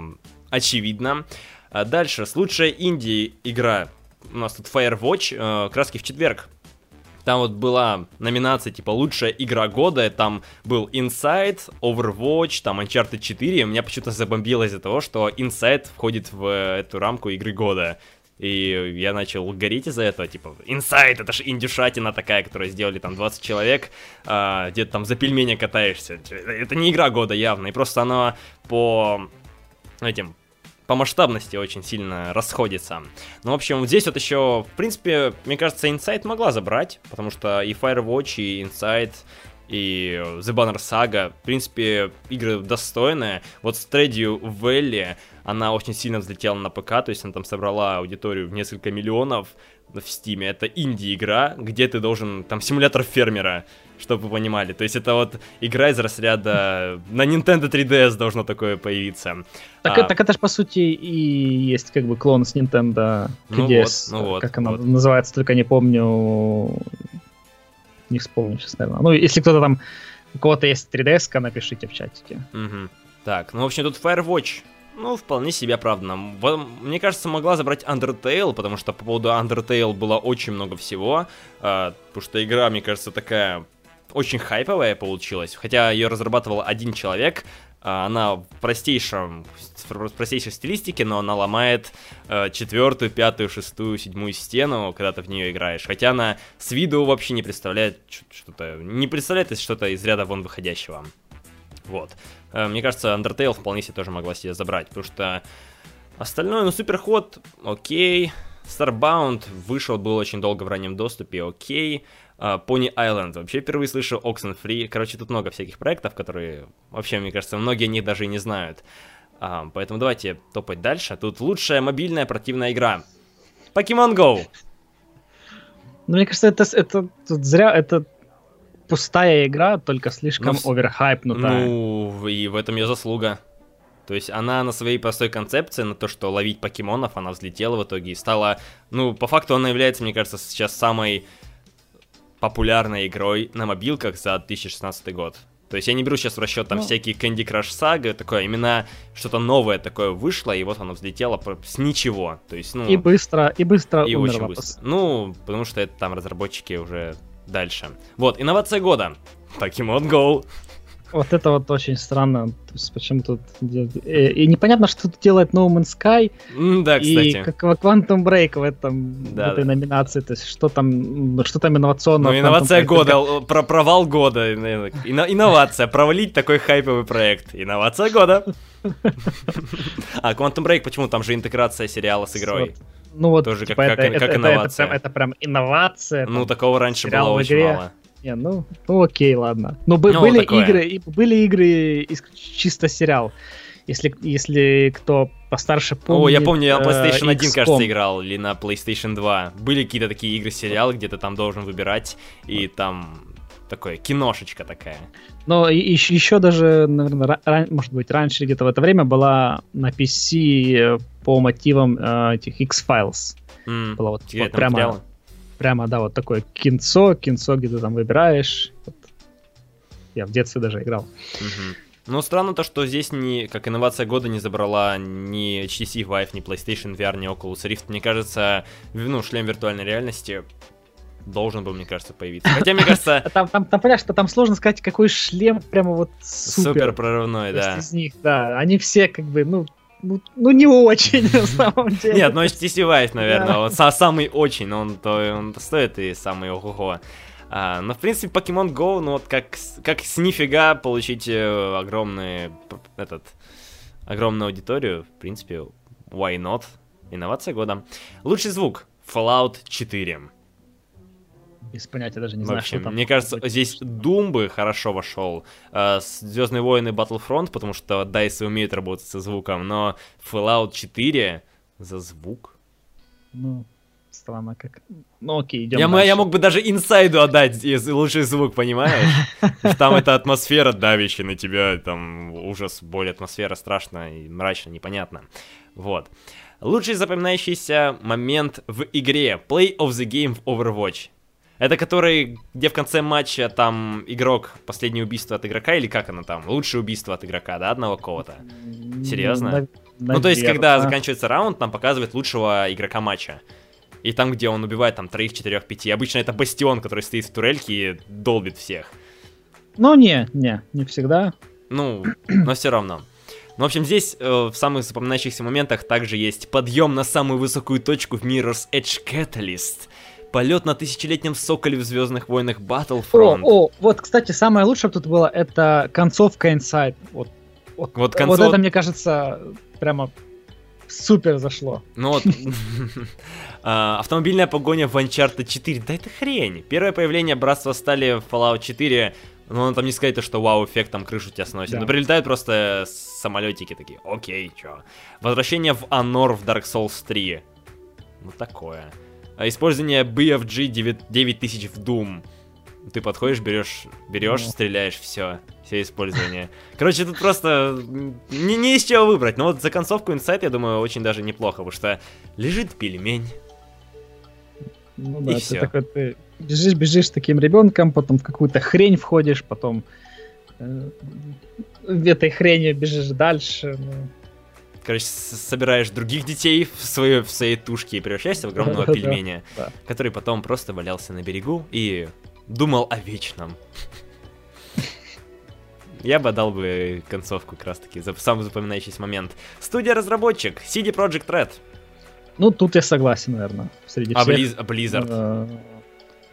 очевидно. А дальше, лучшая инди-игра. У нас тут Firewatch, э, краски в четверг. Там вот была номинация типа лучшая игра года, там был Inside, Overwatch, там Uncharted 4, меня почему-то забомбило из-за того, что Inside входит в эту рамку игры года. И я начал гореть из-за этого, типа, Inside, это же индюшатина такая, которую сделали там 20 человек, а, где-то там за пельмени катаешься. Это не игра года явно, и просто она по этим по масштабности очень сильно расходится. Ну, в общем, здесь вот еще, в принципе, мне кажется, Inside могла забрать, потому что и Firewatch, и Inside, и The Banner Saga, в принципе, игры достойные. Вот Stardew Valley, она очень сильно взлетела на ПК, то есть она там собрала аудиторию в несколько миллионов в Стиме. Это инди-игра, где ты должен, там, симулятор фермера, чтобы вы понимали. То есть это вот игра из разряда... На Nintendo 3DS должно такое появиться. Так, а... так это же, по сути, и есть как бы клон с Nintendo 3DS. Ну вот, ну вот. Как она вот. называется, только не помню... Не вспомню сейчас, наверное. Ну, если кто-то там... У кого-то есть 3DS, напишите в чатике. Угу. Так, ну, в общем, тут Firewatch ну, вполне себе оправданно. Мне кажется, могла забрать Undertale, потому что по поводу Undertale было очень много всего. Э, потому что игра, мне кажется, такая очень хайповая получилась. Хотя ее разрабатывал один человек. Э, она в простейшем, в простейшей стилистике, но она ломает э, четвертую, пятую, шестую, седьмую стену, когда ты в нее играешь. Хотя она с виду вообще не представляет что-то... Не представляет что-то из ряда вон выходящего. Вот. Э, мне кажется, Undertale вполне себе тоже могла себе забрать, потому что остальное, ну, Суперход, окей. Starbound вышел, был очень долго в раннем доступе, окей. Uh, Pony Island, вообще впервые слышу Oxenfree. Короче, тут много всяких проектов, которые, вообще, мне кажется, многие о них даже и не знают. Uh, поэтому давайте топать дальше. Тут лучшая мобильная противная игра. Pokemon Go! Ну, мне кажется, это, это тут зря, это пустая игра, только слишком ну, оверхайпнутая. Ну, и в этом ее заслуга. То есть она на своей простой концепции, на то, что ловить покемонов, она взлетела в итоге и стала... Ну, по факту она является, мне кажется, сейчас самой популярной игрой на мобилках за 2016 год. То есть я не беру сейчас в расчет там ну, всякие Candy Crush Saga, такое, именно что-то новое такое вышло, и вот оно взлетело с ничего. То есть, ну... И быстро, и быстро И очень быстро. Ну, потому что это там разработчики уже дальше. Вот, инновация года. Pokemon Go. Вот это вот очень странно. То есть почему тут... Э, и непонятно, что тут делает No Man's Sky. Да, кстати. И как Quantum Break в, этом, да, в этой да. номинации. То есть что там, что там инновационного? Ну, инновация Quantum года, Break. про провал года. инновация, провалить такой хайповый проект. Инновация года. А Quantum Break, почему? Там же интеграция сериала с игрой. Ну вот, Тоже типа, как, это, как, как инновация. Это, это, это прям инновация. Ну, такого раньше было очень мало. Не, ну, ну окей, ладно. Но ну, были такое. игры, были игры из, чисто сериал. Если, если кто постарше помнит... О, я помню, я на PlayStation 1, XCOM. кажется, играл, или на PlayStation 2. Были какие-то такие игры-сериалы, где ты там должен выбирать, и там такое, киношечка такая. Но еще, еще даже, наверное, ран, может быть, раньше где-то в это время была на PC по мотивам э, этих X-Files. Mm, была вот, вот прямо, материалы? Прямо, да, вот такое кинцо, кинцо, где ты там выбираешь. Вот. Я в детстве даже играл. Mm-hmm. Ну, странно то, что здесь не, как инновация года не забрала ни HTC Vive, ни PlayStation VR, ни Oculus Rift. Мне кажется, ну, шлем виртуальной реальности должен был, мне кажется, появиться. Хотя, мне кажется... Там, там, там понятно, что там сложно сказать, какой шлем прямо вот супер. Супер прорывной, да. из них, да. Они все как бы, ну, ну, ну не очень, на самом деле. Нет, ну Vive, наверное, вот самый очень, он, то, он стоит и самый ого-го. А, но, в принципе, Pokemon Go, ну вот как, как с нифига получить э, огромный, этот, огромную аудиторию, в принципе, why not? Инновация года. Лучший звук. Fallout 4. Без понятия даже не В знаю, общем, что там. мне кажется, быть. здесь Doom бы хорошо вошел. Э, Звездные войны Battlefront, потому что DICE умеют работать со звуком, но Fallout 4 за звук. Ну, странно как. Ну окей, идем Я, дальше. я мог бы даже инсайду отдать из- лучший звук, понимаешь? Что Там эта атмосфера давящая на тебя, там ужас, боль, атмосфера страшно и мрачно, непонятно. Вот. Лучший запоминающийся момент в игре Play of the Game в Overwatch. Это который, где в конце матча там игрок, последнее убийство от игрока, или как оно там? Лучшее убийство от игрока, да, одного кого-то? Серьезно? нав- Ну, то есть, когда заканчивается раунд, нам показывает лучшего игрока матча. И там, где он убивает там троих, четырех, пяти. Обычно это Бастион, который стоит в турельке и долбит всех. Ну, не, не, не всегда. Ну, но все равно. Ну, в общем, здесь э, в самых запоминающихся моментах также есть подъем на самую высокую точку в Mirror's Edge Catalyst. Полет на тысячелетнем соколе в Звездных войнах О, Battlefront. о, вот, кстати, самое лучшее тут было, это концовка Inside. Вот, вот, Вот вот концов- это, мне кажется, прямо супер зашло. Ну вот, а, автомобильная погоня в Uncharted 4, да это хрень. Первое появление Братства Стали в Fallout 4, ну он там не сказать, то, что вау, эффект там крышу тебя сносит. Да. Ну прилетают просто самолетики такие, окей, чё. Возвращение в Honor в Dark Souls 3. Ну такое. А Использование BFG 9 9000 в Doom. Ты подходишь, берешь, берешь, стреляешь, все, все использование. Короче, тут просто не, не из чего выбрать. Но вот за концовку Insight, я думаю, очень даже неплохо, потому что лежит пельмень. Ну И да, ты всё. такой, ты бежишь, бежишь с таким ребенком, потом в какую-то хрень входишь, потом э, в этой хрени бежишь дальше. ну. Короче, собираешь других детей в, свою, в своей тушке и превращаешься в огромного пельменя, который потом просто валялся на берегу и думал о вечном. Я бы дал бы концовку как раз таки, за самый запоминающийся момент. Студия-разработчик, CD Projekt Red, Ну, тут я согласен, наверное, среди а всех. Близ- а Blizzard. Э,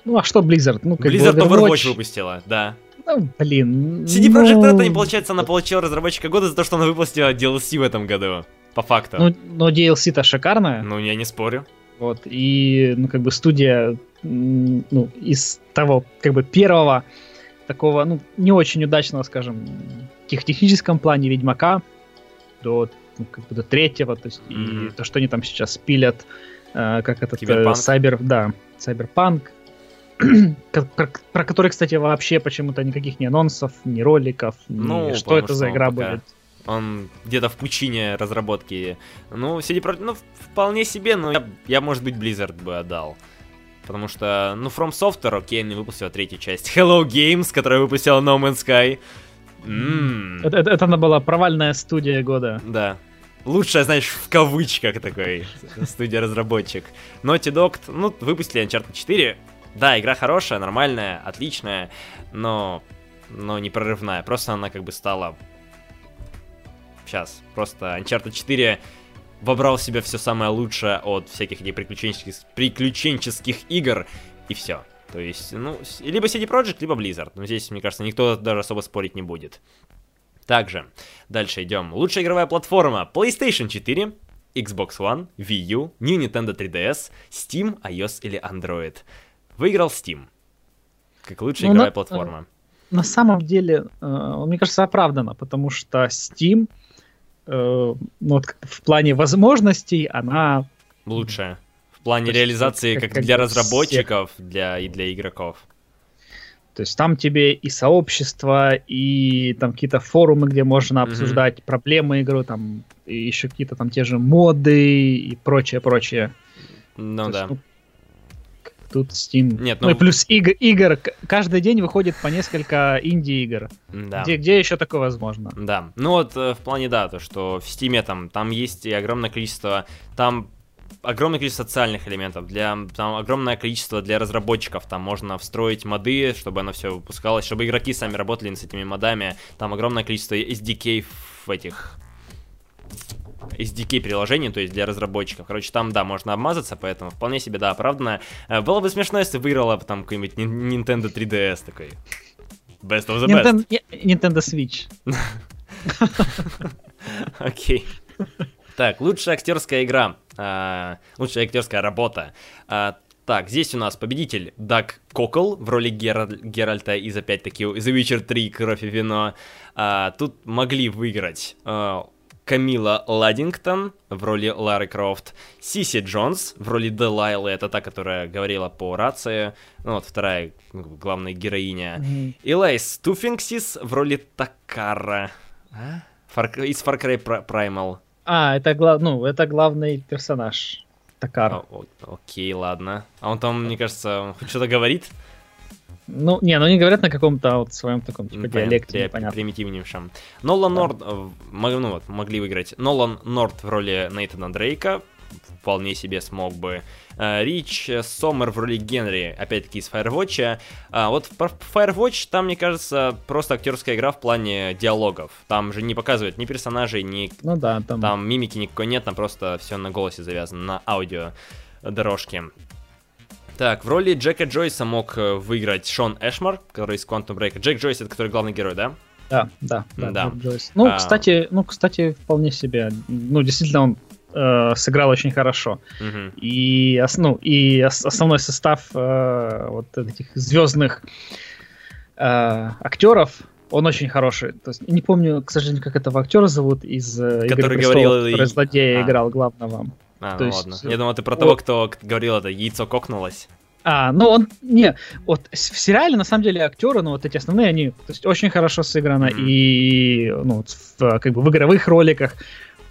Ну, а что Blizzard? Ну, как Blizzard Overwatch Overwatch. выпустила, да. Ну, блин. CD ну, Projekt Red, они, получается, она получила разработчика года за то, что она выпустила DLC в этом году. По факту. Ну, но DLC-то шикарная. Ну, я не спорю. Вот, и, ну, как бы студия, ну, из того, как бы, первого такого, ну, не очень удачного, скажем, тех техническом плане Ведьмака до, ну, как бы, до третьего, то есть, Мгм. и то, что они там сейчас пилят, э, как этот, э. Сайбер, да, Сайберпанк, про, который, кстати, вообще почему-то никаких ни анонсов, ни роликов, ни Ну, что это за игра пока- будет. Он где-то в пучине разработки. Ну, CD Projekt, ну, вполне себе, но я, я, может быть, Blizzard бы отдал. Потому что, ну, From Software, окей, они выпустила третью часть. Hello Games, которая выпустила No Man's Sky. М, Это, это, это она была провальная студия года. Да. Лучшая, знаешь, в кавычках такой студия-разработчик. Naughty Dog, ну, выпустили Uncharted 4. Да, игра хорошая, нормальная, отличная, но, но не прорывная. Просто она как бы стала... Сейчас, просто Uncharted 4 вобрал в себя все самое лучшее от всяких этих приключенческих, приключенческих игр, и все. То есть, ну, либо CD Projekt, либо Blizzard. Но здесь, мне кажется, никто даже особо спорить не будет. Также, дальше идем. Лучшая игровая платформа PlayStation 4, Xbox One, Wii U, New Nintendo 3DS, Steam, iOS или Android. Выиграл Steam. Как лучшая Ну, игровая на- платформа. на самом деле, э, мне кажется, оправдано, потому что Steam, э, ну, вот в плане возможностей, она Лучшая. В плане Почти реализации как- как, как для разработчиков для, и для игроков. То есть там тебе и сообщество, и там какие-то форумы, где можно обсуждать проблемы игры, там и еще какие-то там те же моды и прочее, прочее. Ну То да. есть, ну, тут Steam. Нет, ну, и ну- плюс игр, игр. Каждый день выходит по несколько инди-игр. да. Где, где еще такое возможно? Да, ну вот э, в плане да, то что в Стиме там, там есть и огромное количество, там огромное количество социальных элементов, для, там огромное количество для разработчиков, там можно встроить моды, чтобы оно все выпускалось, чтобы игроки сами работали с этими модами, там огромное количество SDK в этих SDK приложение, то есть для разработчиков. Короче, там, да, можно обмазаться, поэтому вполне себе, да, оправданно. Э, было бы смешно, если выиграла там какой-нибудь Nintendo 3DS такой. Best of the best. Nintendo, Nintendo Switch. Окей. Так, лучшая актерская игра. А, лучшая актерская работа. А, так, здесь у нас победитель Даг Кокл в роли Гераль... Геральта из опять-таки The Witcher 3 Кровь и вино. А, тут могли выиграть а, Камила Ладингтон в роли Лары Крофт, Сиси Джонс в роли Делайлы, это та, которая говорила по рации, ну вот вторая ну, главная героиня, mm-hmm. Илайс Туффингсис в роли Такара а? Far... из Far Cry Primal. А, это, глав... ну, это главный персонаж. Такар. О, окей, ладно. А он там, мне кажется, он хоть что-то говорит? Ну, не, ну они говорят на каком-то вот своем таком типа диалекте, непонятно. Примитивнейшем. Нолан да. Норд, э, ну вот, могли выиграть. Нолан Норд в роли Нейтана Дрейка, вполне себе смог бы. Э, Рич Сомер в роли Генри, опять-таки из Firewatch. А вот в Firewatch там, мне кажется, просто актерская игра в плане диалогов. Там же не показывают ни персонажей, ни ну да, там... там мимики никакой нет, там просто все на голосе завязано, на аудио дорожке. Так, в роли Джека Джойса мог э, выиграть Шон Эшмар, который из Quantum Break. Джек Джойс это который главный герой, да? Да, да, да. да. Джойс. Ну, а... кстати, ну, кстати, вполне себе. Ну, действительно, он э, сыграл очень хорошо. Угу. И, ну, и основной состав э, вот этих звездных э, актеров, он очень хороший. То есть, не помню, к сожалению, как этого актера зовут из э, Который Игры говорил... который злодея а. играл главного. А, То ну есть, ладно. Я думал, ты про того, кто говорил это, яйцо кокнулось. А, ну он, не, вот в сериале, на самом деле, актеры, ну вот эти основные, они, то есть, очень хорошо сыграно, mm-hmm. и, ну, в, как бы в игровых роликах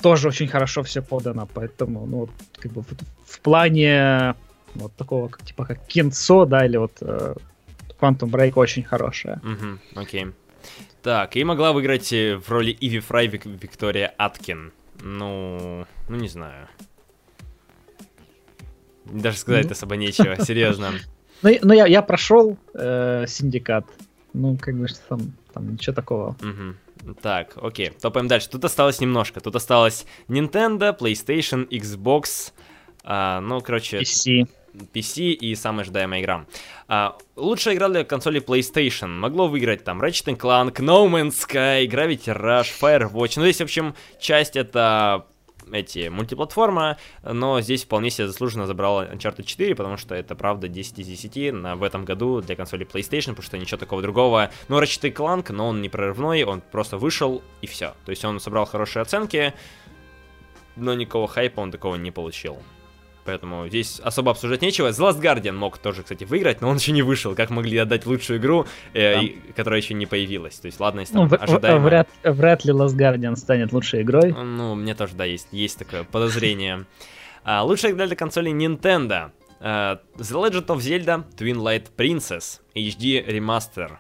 тоже очень хорошо все подано, поэтому, ну, как бы в, в плане вот такого, как, типа, как кинцо, да, или вот э, Quantum Break очень хорошая. Угу, окей. Так, и могла выиграть э, в роли Иви Фрай Вик- Виктория Аткин. Ну, ну не знаю. Даже сказать ну. особо нечего, серьезно. Ну, ну я, я прошел э, синдикат. Ну, как бы, что там, там ничего такого. Угу. Так, окей, топаем дальше. Тут осталось немножко. Тут осталось Nintendo, PlayStation, Xbox, а, ну, короче... PC. PC и самая ожидаемая игра. А, лучшая игра для консоли PlayStation могло выиграть там Ratchet Clank, No Man's Sky, Gravity Rush, Firewatch. Ну, здесь, в общем, часть это эти мультиплатформа, но здесь вполне себе заслуженно забрала Uncharted 4, потому что это, правда, 10 из 10 на, в этом году для консоли PlayStation, потому что ничего такого другого. Ну, Ratchet Clank, но он не прорывной, он просто вышел и все. То есть он собрал хорошие оценки, но никакого хайпа он такого не получил. Поэтому здесь особо обсуждать нечего. The Last Guardian мог тоже, кстати, выиграть, но он еще не вышел. Как могли отдать лучшую игру, э, да. и, которая еще не появилась? То есть, ладно, если там ну, ожидаемо... вряд, вряд ли Last Guardian станет лучшей игрой. Ну, мне тоже, да, есть, есть такое подозрение. А, лучшая игра для консоли Nintendo. Uh, The Legend of Zelda Twin Light Princess HD Remaster.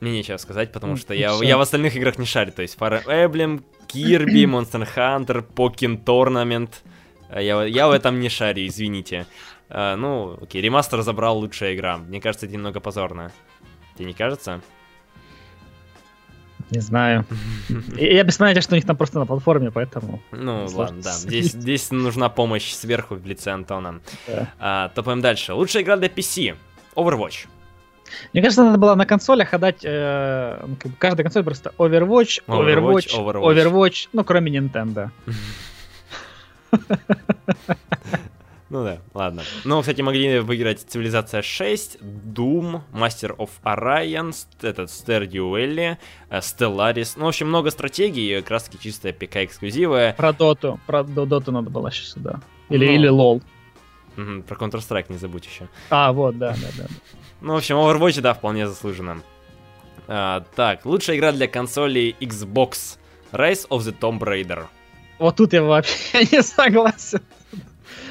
Мне нечего сказать, потому что я, я в остальных играх не шарю. То есть Fire Emblem, Monster Hunter, Pokken Tournament. А я, я в этом не шарю, извините. А, ну, окей, ремастер забрал лучшая игра. Мне кажется, это немного позорно. Тебе не кажется? Не знаю. Я без понятия, что у них там просто на платформе, поэтому... Ну, ладно, да. Здесь, здесь нужна помощь сверху в лице Антона. Да. А, топаем дальше. Лучшая игра для PC. Overwatch. Мне кажется, надо было на консолях отдать э, ну, каждая консоль просто Overwatch, Overwatch, Overwatch, Overwatch, Overwatch ну, кроме Nintendo. Ну да, ладно. Ну, кстати, могли выиграть Цивилизация 6, Doom, Master of Orion, этот Stardew э, Stellaris. Ну, в общем, много стратегий, таки чистая ПК эксклюзивы. Про Доту, про Доту надо было сейчас сюда. Или, ну, или LOL. Про Counter-Strike не забудь еще. А, вот, да, да, да. Ну, в общем, Overwatch, да, вполне заслуженно. А, так, лучшая игра для консоли Xbox. Rise of the Tomb Raider. Вот тут я вообще не согласен.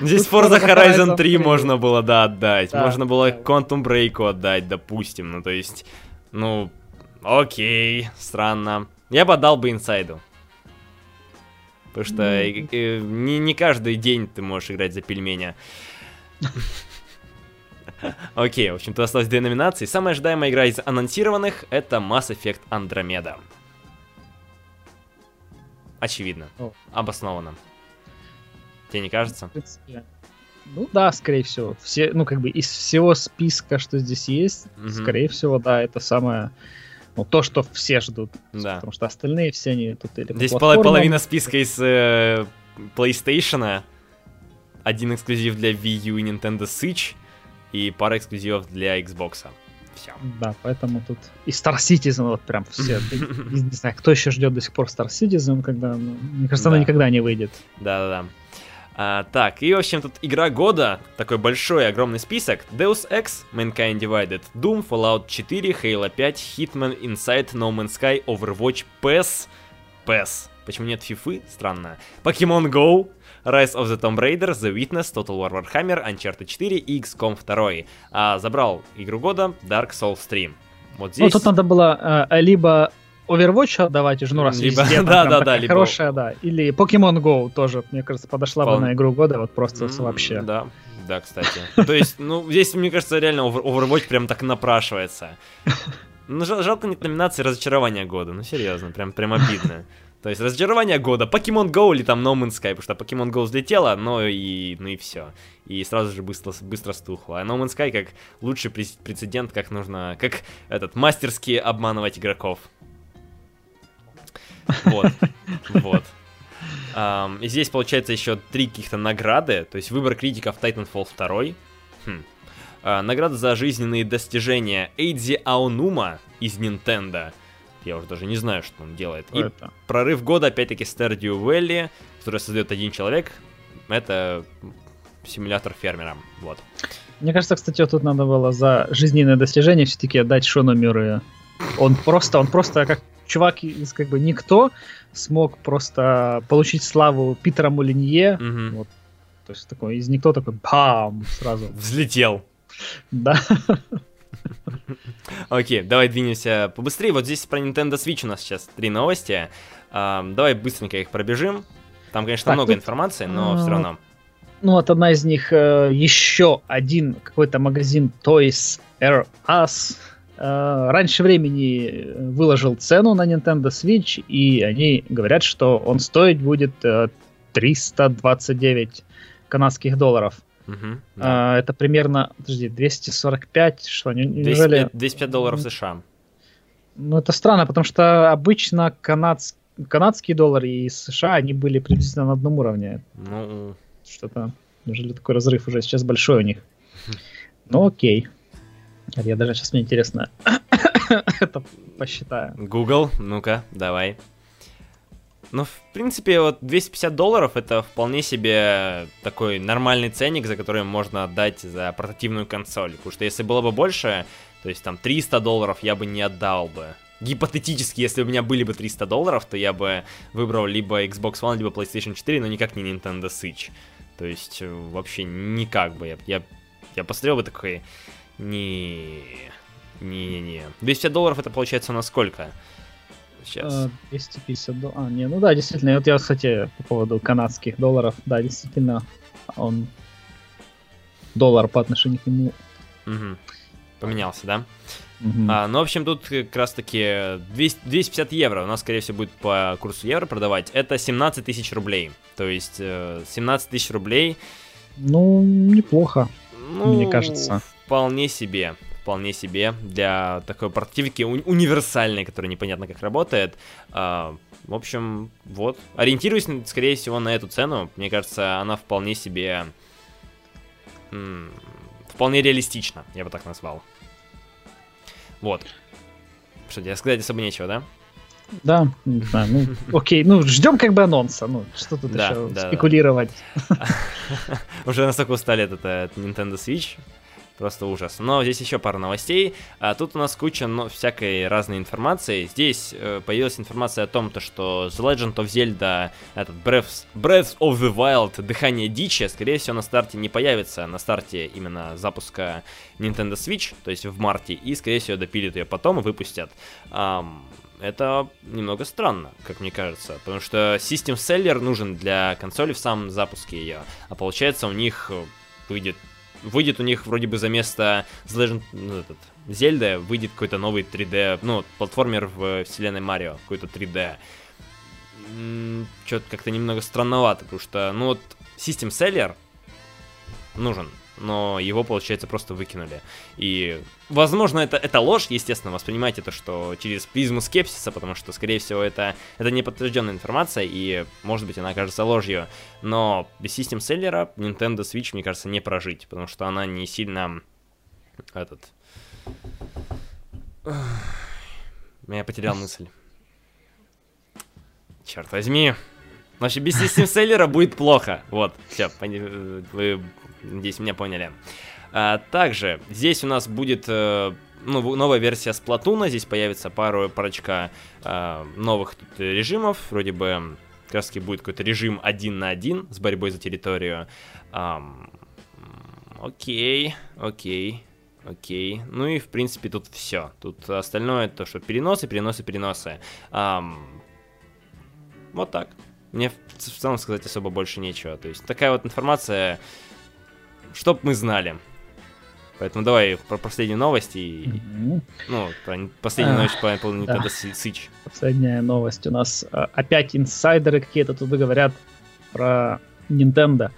Здесь Forza Horizon 3 можно было, да, отдать. Да, можно было да. Quantum Break отдать, допустим. Ну, то есть, ну, окей, странно. Я бы отдал бы инсайду. Потому что mm. не, не каждый день ты можешь играть за пельменя. Окей, в общем-то осталось две номинации. Самая ожидаемая игра из анонсированных это Mass Effect Andromeda. очевидно, О. обоснованно. Тебе не кажется? Ну да, скорее всего. Все, ну, как бы из всего списка, что здесь есть, Мгм. скорее всего, да, это самое. Ну, то, что все ждут. Да. Потому что остальные все они тут или Здесь платформам. половина списка из э, PlayStation, один эксклюзив для Wii U и Nintendo Switch, и пара эксклюзивов для Xbox. Все. Да, поэтому тут и Star Citizen вот прям все. Не, знаю, кто еще ждет до сих пор Star Citizen, когда, ну, мне кажется, она никогда не выйдет. Да-да-да. А, так, и в общем тут игра года, такой большой огромный список. Deus Ex, Mankind Divided, Doom, Fallout 4, Halo 5, Hitman, Inside, No Man's Sky, Overwatch, PES, PES. Почему нет FIFA? Странно. Pokemon Go, Rise of the Tomb Raider, The Witness, Total War Warhammer, Uncharted 4 и XCOM 2. А забрал игру года Dark Souls 3. Вот здесь... Ну, тут надо было э, либо Overwatch отдавать уже, ну, раз Либо- везде, да, да, да, либо- хорошая, да. Или Pokemon Go тоже, мне кажется, подошла бы Вполне. на игру года, вот просто М, вообще. Да, да, кстати. То есть, ну, здесь, мне кажется, реально Over- Overwatch прям так напрашивается. Ну, жал- жалко нет номинации разочарования года. Ну, серьезно, прям, прям обидно. То есть, разочарование года, Pokemon Go или там No Man's Sky, потому что Pokemon Go взлетела, но и, ну и все. И сразу же быстро, быстро стухло. А No Man's Sky как лучший прец- прецедент, как нужно, как этот, мастерски обманывать игроков. Вот, вот. Ам, и здесь получается еще три каких-то награды, то есть выбор критиков Titanfall 2. Хм. А, награда за жизненные достижения Эйдзи Аонума из Nintendo. Я уже даже не знаю, что он делает. И Это. прорыв года, опять-таки, Stardew Valley, который создает один человек. Это симулятор фермера. Вот. Мне кажется, кстати, вот тут надо было за жизненное достижение все-таки отдать Шону Мюррею. Он просто, он просто как чувак из как бы никто смог просто получить славу Питера Мулинье. Мгм. Вот. То есть такой из никто такой бам сразу. Взлетел. Да. Окей, давай двинемся побыстрее. Вот здесь про Nintendo Switch у нас сейчас три новости. Давай быстренько их пробежим. Там, конечно, много информации, но а, все равно. Ну вот одна из них э, еще один какой-то магазин Toys R Us э, раньше времени э, выложил цену на Nintendo Switch, и они говорят, что он стоить будет э, 329 канадских долларов. Да. А, это примерно, подожди, 245, что, не- 205, неужели? 205 долларов США. Ну, это странно, потому что обычно канадс- канадские доллары и США, они были приблизительно на одном уровне. Ну, Что-то, неужели такой разрыв уже сейчас большой у них? Ну, окей. А Я даже сейчас мне интересно это посчитаю. Google, ну-ка, давай. Ну, в принципе, вот 250 долларов это вполне себе такой нормальный ценник, за который можно отдать за портативную консоль. Потому что если было бы больше, то есть там 300 долларов я бы не отдал бы. Гипотетически, если у меня были бы 300 долларов, то я бы выбрал либо Xbox One, либо PlayStation 4, но никак не Nintendo Switch. То есть э, вообще никак бы. Я, я, я посмотрел бы такой... Не... Не-не-не. 250 долларов это получается на сколько? Сейчас. Э, 250 долларов. А, не, ну да, действительно. Вот я, кстати, по поводу канадских долларов, да, действительно, он доллар по отношению к нему. Мгм. Поменялся, да? Мгм. А, ну, в общем, тут как раз-таки 200 250 евро. У нас, скорее всего, будет по курсу евро продавать. Это 17 тысяч рублей. То есть э, 17 тысяч рублей, Ну, неплохо. ну, Мне кажется. вполне себе. Вполне себе для такой портативки уни- универсальной, которая непонятно как работает. А, в общем, вот. Ориентируюсь, скорее всего, на эту цену. Мне кажется, она вполне себе... м, вполне реалистична, я бы так назвал. Вот. Что тебе сказать особо нечего, да? Да, не знаю, ну, окей, ну, ждем как бы анонса, ну, что тут Да, еще да, да. спекулировать. Уже настолько устали от, от Nintendo Switch. Просто ужас. Но здесь еще пара новостей. А тут у нас куча но, всякой разной информации. Здесь э, появилась информация о том, то, что The Legend of Zelda, этот Breath, Breath of the Wild, Дыхание Дичи, скорее всего, на старте не появится. На старте именно запуска Nintendo Switch, то есть в марте. И, скорее всего, допилят ее потом и выпустят. Ам, это немного странно, как мне кажется, потому что System Seller нужен для консоли в самом запуске ее, а получается у них э, выйдет выйдет у них вроде бы за место The Legend, ну, этот, Зельда, выйдет какой-то новый 3D, ну, платформер в вселенной Марио, какой-то 3D. что-то как-то немного странновато, потому что, ну вот, System Seller нужен, но его, получается, просто выкинули. И, возможно, это, это ложь, естественно, воспринимайте это, что через призму скепсиса, потому что, скорее всего, это, это не подтвержденная информация, и, может быть, она окажется ложью. Но без Seller Nintendo Switch, мне кажется, не прожить, потому что она не сильно... Этот... Я потерял мысль. Черт возьми. Значит, без Seller будет плохо. Вот, все, вы Надеюсь, меня поняли. А, также здесь у нас будет э, ну, новая версия Сплатуна. Здесь появится пару парочка э, новых режимов. Вроде бы как раз таки будет какой-то режим один на один с борьбой за территорию. Эм, окей, окей. Окей. Ну и, в принципе, тут все. Тут остальное то, что переносы, переносы, переносы. Эм, вот так. Мне в целом сказать особо больше нечего. То есть такая вот информация чтоб мы знали. Поэтому давай про последние новости. Mm-hmm. Ну, про последнюю новость по Apple Nintendo да. Switch. Последняя новость у нас. А, опять инсайдеры какие-то туда говорят про Nintendo.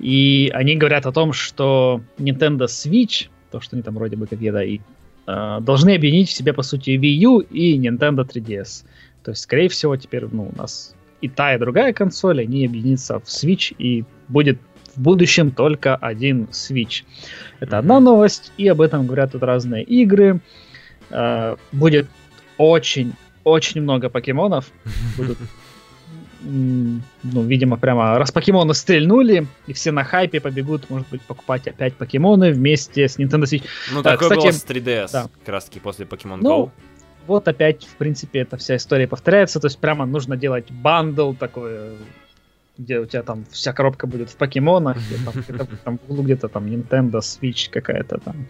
И они говорят о том, что Nintendo Switch, то, что они там вроде бы какие-то и э, должны объединить в себе, по сути, Wii U и Nintendo 3DS. То есть, скорее всего, теперь ну, у нас и та, и другая консоль, они объединятся в Switch, и будет в будущем только один Switch. Это одна новость, и об этом говорят тут разные игры. Uh, будет очень, очень много покемонов. Будут, ну, видимо, прямо раз покемоны стрельнули, и все на хайпе побегут, может быть, покупать опять покемоны вместе с Nintendo Switch. Ну, такое Кстати, было с 3DS, да. как раз таки после Pokemon ну, Go вот опять, в принципе, эта вся история повторяется. То есть прямо нужно делать бандл такой где у тебя там вся коробка будет в покемонах, там, там в углу где-то там Nintendo Switch какая-то там.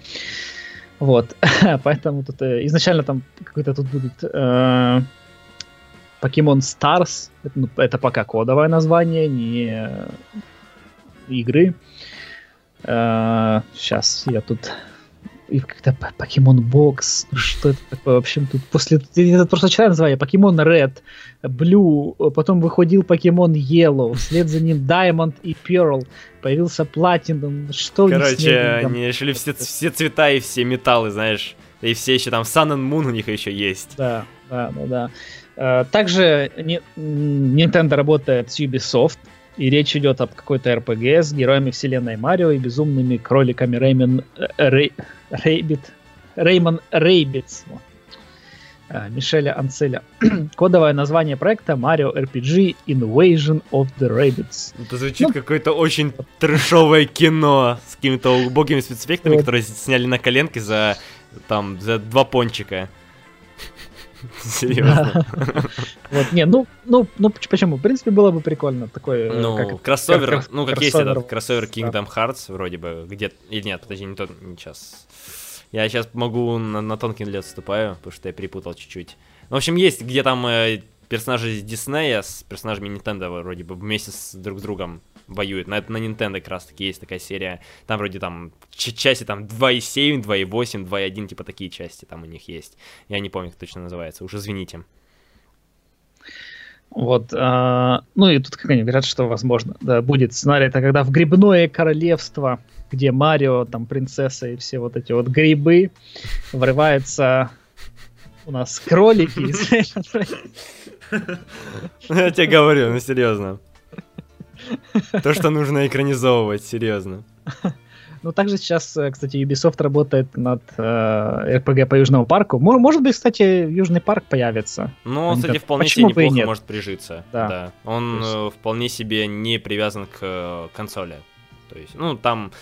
Вот, поэтому тут э, изначально там какой-то тут будет э, Pokemon Stars, это, ну, это пока кодовое название, не игры. Э, сейчас я тут и как-то Pokemon Box, ну что это такое, в общем, тут после, я просто читал название, Pokemon Red, Blue, потом выходил Pokemon Yellow, вслед за ним Diamond и Pearl, появился Platinum, что Короче, они решили все, все цвета и все металлы, знаешь, и все еще там Sun and Moon у них еще есть. Да, да, да, да. Э, также Nintendo работает с Ubisoft, и речь идет об какой-то RPG с героями вселенной Марио и безумными кроликами Реймен Рей, Рейбит, Реймон Рейбитс. Мишеля Анцеля. Кодовое название проекта Mario RPG Invasion of the Rabbids. Это звучит ну, какое-то очень трешовое кино с какими-то убогими спецэффектами, вот. которые сняли на коленке за там за два пончика. Серьезно. Вот, не, ну, ну, ну, почему? В принципе, было бы прикольно такое. Ну, как, кроссовер, ну, как есть этот кроссовер Kingdom Hearts, вроде бы, где Или нет, подожди, не тот, не сейчас. Я сейчас могу на, на тонкий лед отступаю, потому что я перепутал чуть-чуть. Ну, в общем, есть, где там э, персонажи из Диснея с персонажами Nintendo вроде бы вместе с друг с другом воюют. На, на Nintendo как раз таки есть такая серия. Там вроде там части там 2.7, 2.8, 2.1, типа такие части там у них есть. Я не помню, как точно называется. Уж извините. Вот, а, ну и тут как они говорят, что возможно, да, будет сценарий, это когда в грибное королевство, где Марио, там принцесса и все вот эти вот грибы, врываются у нас кролики. Я тебе говорю, ну серьезно. То, что нужно экранизовывать, серьезно. Ну, также сейчас, э, кстати, Ubisoft работает над э, RPG по Южному парку. Может быть, кстати, Южный парк появится. Ну, он, кстати, вполне Почему себе неплохо может прижиться. Да. да. Он есть... Э, вполне себе не привязан к э, консоли. То есть, ну, там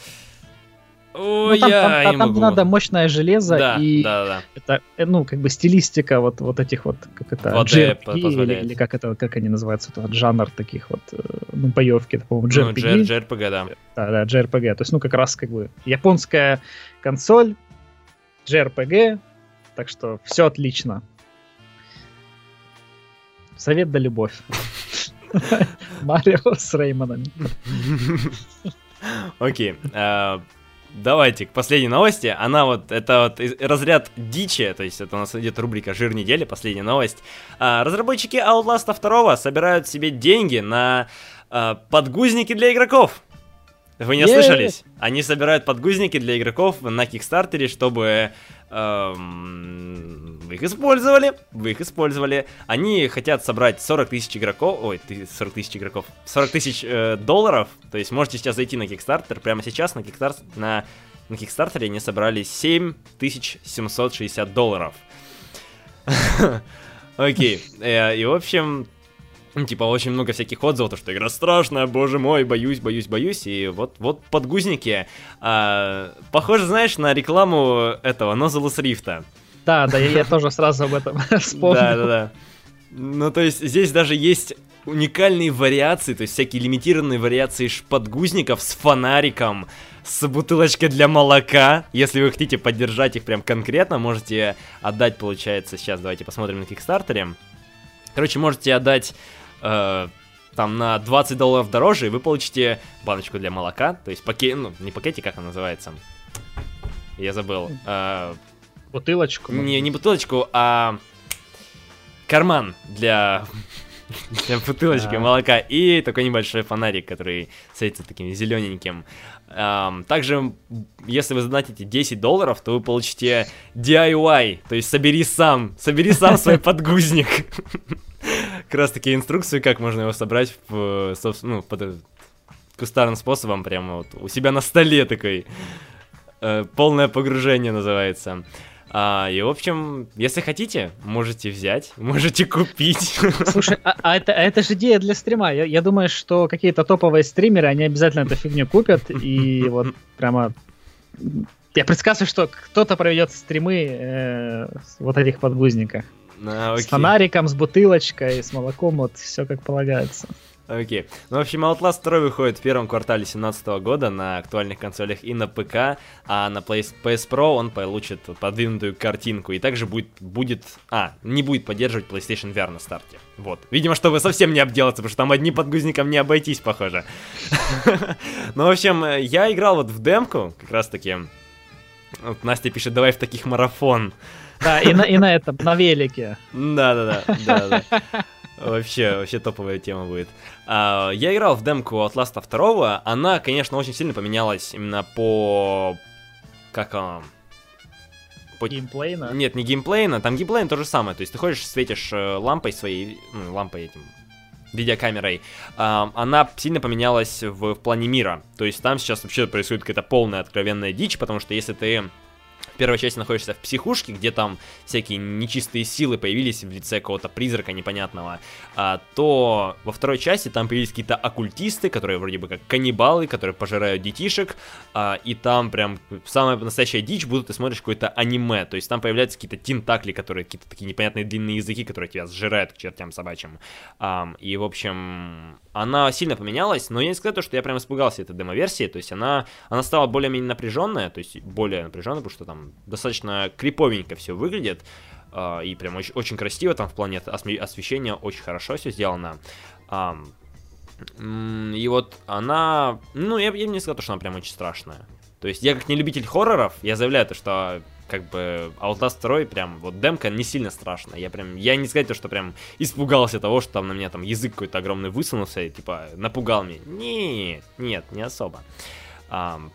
Ой, ну, там, я там, там, там надо мощное железо да, и да, да. это э, ну как бы стилистика вот вот этих вот как это JRPG, или, или как это как они называются это вот жанр таких вот э, ну боевки это по-моему JRPG. Ну, JRPG, да. Да, да, JRPG. То есть ну как раз как бы японская консоль JRPG, так что все отлично. Совет да любовь. Марио с Реймонами. Окей. Давайте к последней новости. Она вот, это вот разряд дичи, то есть это у нас идет рубрика «Жир недели», последняя новость. А, разработчики Outlast 2 собирают себе деньги на а, подгузники для игроков. Вы не ослышались? Они собирают подгузники для игроков на Кикстартере, чтобы эм, вы их использовали, вы их использовали. Они хотят собрать 40 тысяч игроков, ой, 40 тысяч игроков, 40 тысяч э, долларов. То есть можете сейчас зайти на Кикстартер, прямо сейчас на Кикстартер, на, на Кикстартере они собрали 7760 долларов. Окей, э, и в общем, типа, очень много всяких отзывов, то, что игра страшная, боже мой, боюсь, боюсь, боюсь. И вот, вот подгузники. А, похоже, знаешь, на рекламу этого Nozulus Рифта. Да, да, я, я тоже сразу об этом вспомнил. Да, да, да. Ну, то есть, здесь даже есть уникальные вариации, то есть всякие лимитированные вариации подгузников с фонариком, с бутылочкой для молока. Если вы хотите поддержать их прям конкретно, можете отдать, получается, сейчас давайте посмотрим на Кикстартере. Короче, можете отдать э, там на 20 долларов дороже, и вы получите баночку для молока, то есть пакет, ну, не пакете, как он называется, я забыл. Э, бутылочку? Не, не бутылочку, а карман для, для бутылочки а. молока и такой небольшой фонарик, который светится таким зелененьким. Также, если вы задонатите 10 долларов, то вы получите DIY, то есть собери сам, собери сам свой подгузник. Как раз таки инструкцию, как можно его собрать в, ну, под кустарным способом, прямо вот у себя на столе такой. Э, полное погружение называется. А, и, в общем, если хотите, можете взять, можете купить. Слушай, а, а, это, а это же идея для стрима. Я, я думаю, что какие-то топовые стримеры, они обязательно эту фигню купят. И вот прямо... Я предсказываю, что кто-то проведет стримы э, вот этих подгузниках. А, с фонариком, с бутылочкой, с молоком, вот все как полагается. Окей. Ну, в общем, Outlast 2 выходит в первом квартале 2017 года на актуальных консолях и на ПК, а на PS Pro он получит подвинутую картинку и также будет, будет... А, не будет поддерживать PlayStation VR на старте. Вот. Видимо, чтобы совсем не обделаться, потому что там одни подгузником не обойтись, похоже. Ну, в общем, я играл вот в демку, как раз таки. Вот Настя пишет, давай в таких марафон. Да, и на, и на этом, на велике. Да-да-да, да-да. Вообще, вообще топовая тема будет. А, я играл в демку Outlast 2. Она, конечно, очень сильно поменялась именно по... Как он... По... Геймплейно? Нет, не геймплейно, там геймплейно то же самое. То есть ты ходишь, светишь э, лампой своей, ну, лампой этим, видеокамерой, а, она сильно поменялась в, в плане мира. То есть там сейчас вообще происходит какая-то полная откровенная дичь, потому что если ты первой части находишься в психушке, где там всякие нечистые силы появились в лице какого-то призрака непонятного, а, то во второй части там появились какие-то оккультисты, которые вроде бы как каннибалы, которые пожирают детишек, а, и там прям самая настоящая дичь, будут ты смотришь какое-то аниме, то есть там появляются какие-то тинтакли, которые какие-то такие непонятные длинные языки, которые тебя сжирают к чертям собачьим. А, и, в общем, она сильно поменялась, но я не скажу, что я прям испугался этой демо-версии, то есть она, она стала более-менее напряженная, то есть более напряженная, потому что там достаточно криповенько все выглядит. Uh, и прям очень, очень красиво там в плане освещения очень хорошо все сделано. Um, и вот она, ну, я, я бы не сказал, что она прям очень страшная. То есть я как не любитель хорроров, я заявляю то, что как бы Outlast 2 прям вот демка не сильно страшная. Я прям, я не сказать то, что прям испугался того, что там на меня там язык какой-то огромный высунулся и типа напугал меня. Нет, нет, не особо. Um,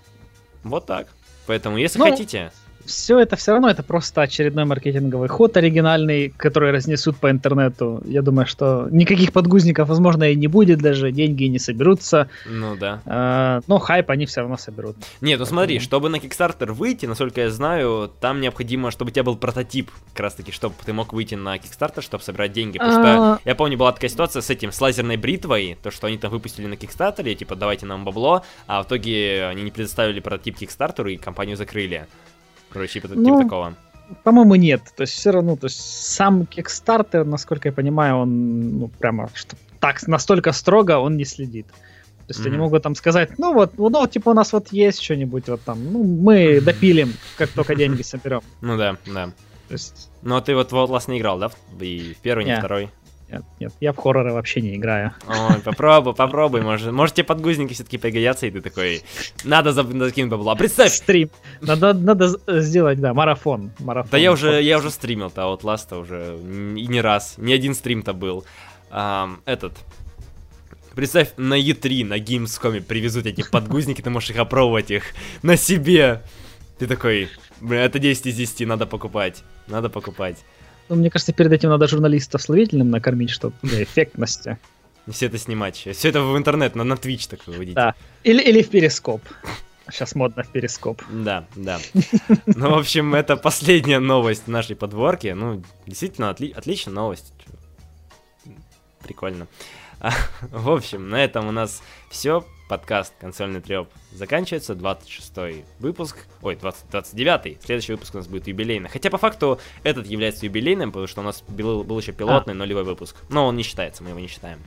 вот так. Поэтому, если ну, хотите, все это все равно это просто очередной маркетинговый ход оригинальный, который разнесут по интернету. Я думаю, что никаких подгузников, возможно, и не будет даже, деньги не соберутся. Ну да. А, но хайп они все равно соберут. Нет, ну смотри, чтобы на Kickstarter выйти, насколько я знаю, там необходимо, чтобы у тебя был прототип, как раз таки, чтобы ты мог выйти на Kickstarter, чтобы собирать деньги. Потому что я помню, была такая ситуация с этим, с лазерной бритвой, то, что они там выпустили на Kickstarter, типа, давайте нам бабло, а в итоге они не предоставили прототип Kickstarter и компанию закрыли. Короче, типа, ну, типа такого. По-моему, нет. То есть все равно, то есть сам Kickstarter, насколько я понимаю, он ну, прямо что, так настолько строго он не следит. То есть mm-hmm. они могут там сказать, ну вот, ну, ну типа у нас вот есть что-нибудь вот там, ну мы допилим, как только деньги соберем. Ну да, да. То есть... Ну а ты вот в Outlast не играл, да? И в первый, не второй? Нет, нет, я в хорроры вообще не играю. Ой, попробуй, попробуй, может, может тебе подгузники все-таки пригодятся, и ты такой, надо закинуть бабла. Представь! Стрим. Надо, надо сделать, да, марафон. марафон. Да я уже, я уже стримил-то, а Outlast уже и не раз, ни один стрим-то был. Um, этот, Представь, на E3, на Gamescom привезут эти подгузники, ты можешь их опробовать их на себе. Ты такой, блин, это 10 из 10, надо покупать, надо покупать. Ну, мне кажется, перед этим надо журналистов словительным накормить, чтобы для эффектности. Все это снимать. Все это в интернет, на, на Twitch так выводить. Да. Или, или в перископ. Сейчас модно в перископ. Да, да. Ну, в общем, это последняя новость нашей подборки. Ну, действительно, отли- отличная новость. Прикольно. В общем, на этом у нас все. Подкаст «Консольный треп» заканчивается. 26 выпуск. Ой, 20, 29 Следующий выпуск у нас будет юбилейный. Хотя, по факту, этот является юбилейным, потому что у нас был, был еще пилотный а. нулевой выпуск. Но он не считается, мы его не считаем.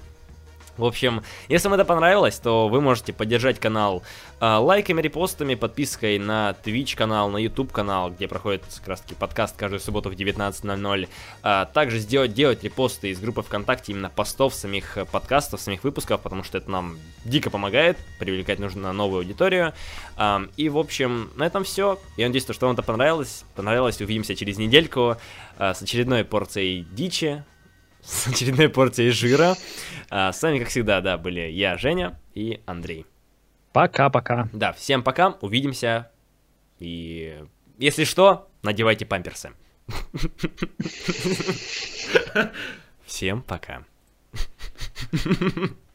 В общем, если вам это понравилось, то вы можете поддержать канал э, лайками, репостами, подпиской на Twitch канал, на YouTube канал, где проходит как раз таки подкаст каждую субботу в 19.00. Э, а также сделать, делать репосты из группы ВКонтакте именно постов самих э, подкастов, самих выпусков, потому что это нам дико помогает, привлекать нужно новую аудиторию. Э, и, в общем, на этом все. Я надеюсь, что вам это понравилось. Понравилось, увидимся через недельку э, с очередной порцией дичи, с очередной порцией жира. А, с вами, как всегда, да, были я, Женя и Андрей. Пока-пока. Да, всем пока, увидимся. И если что, надевайте памперсы. Всем пока.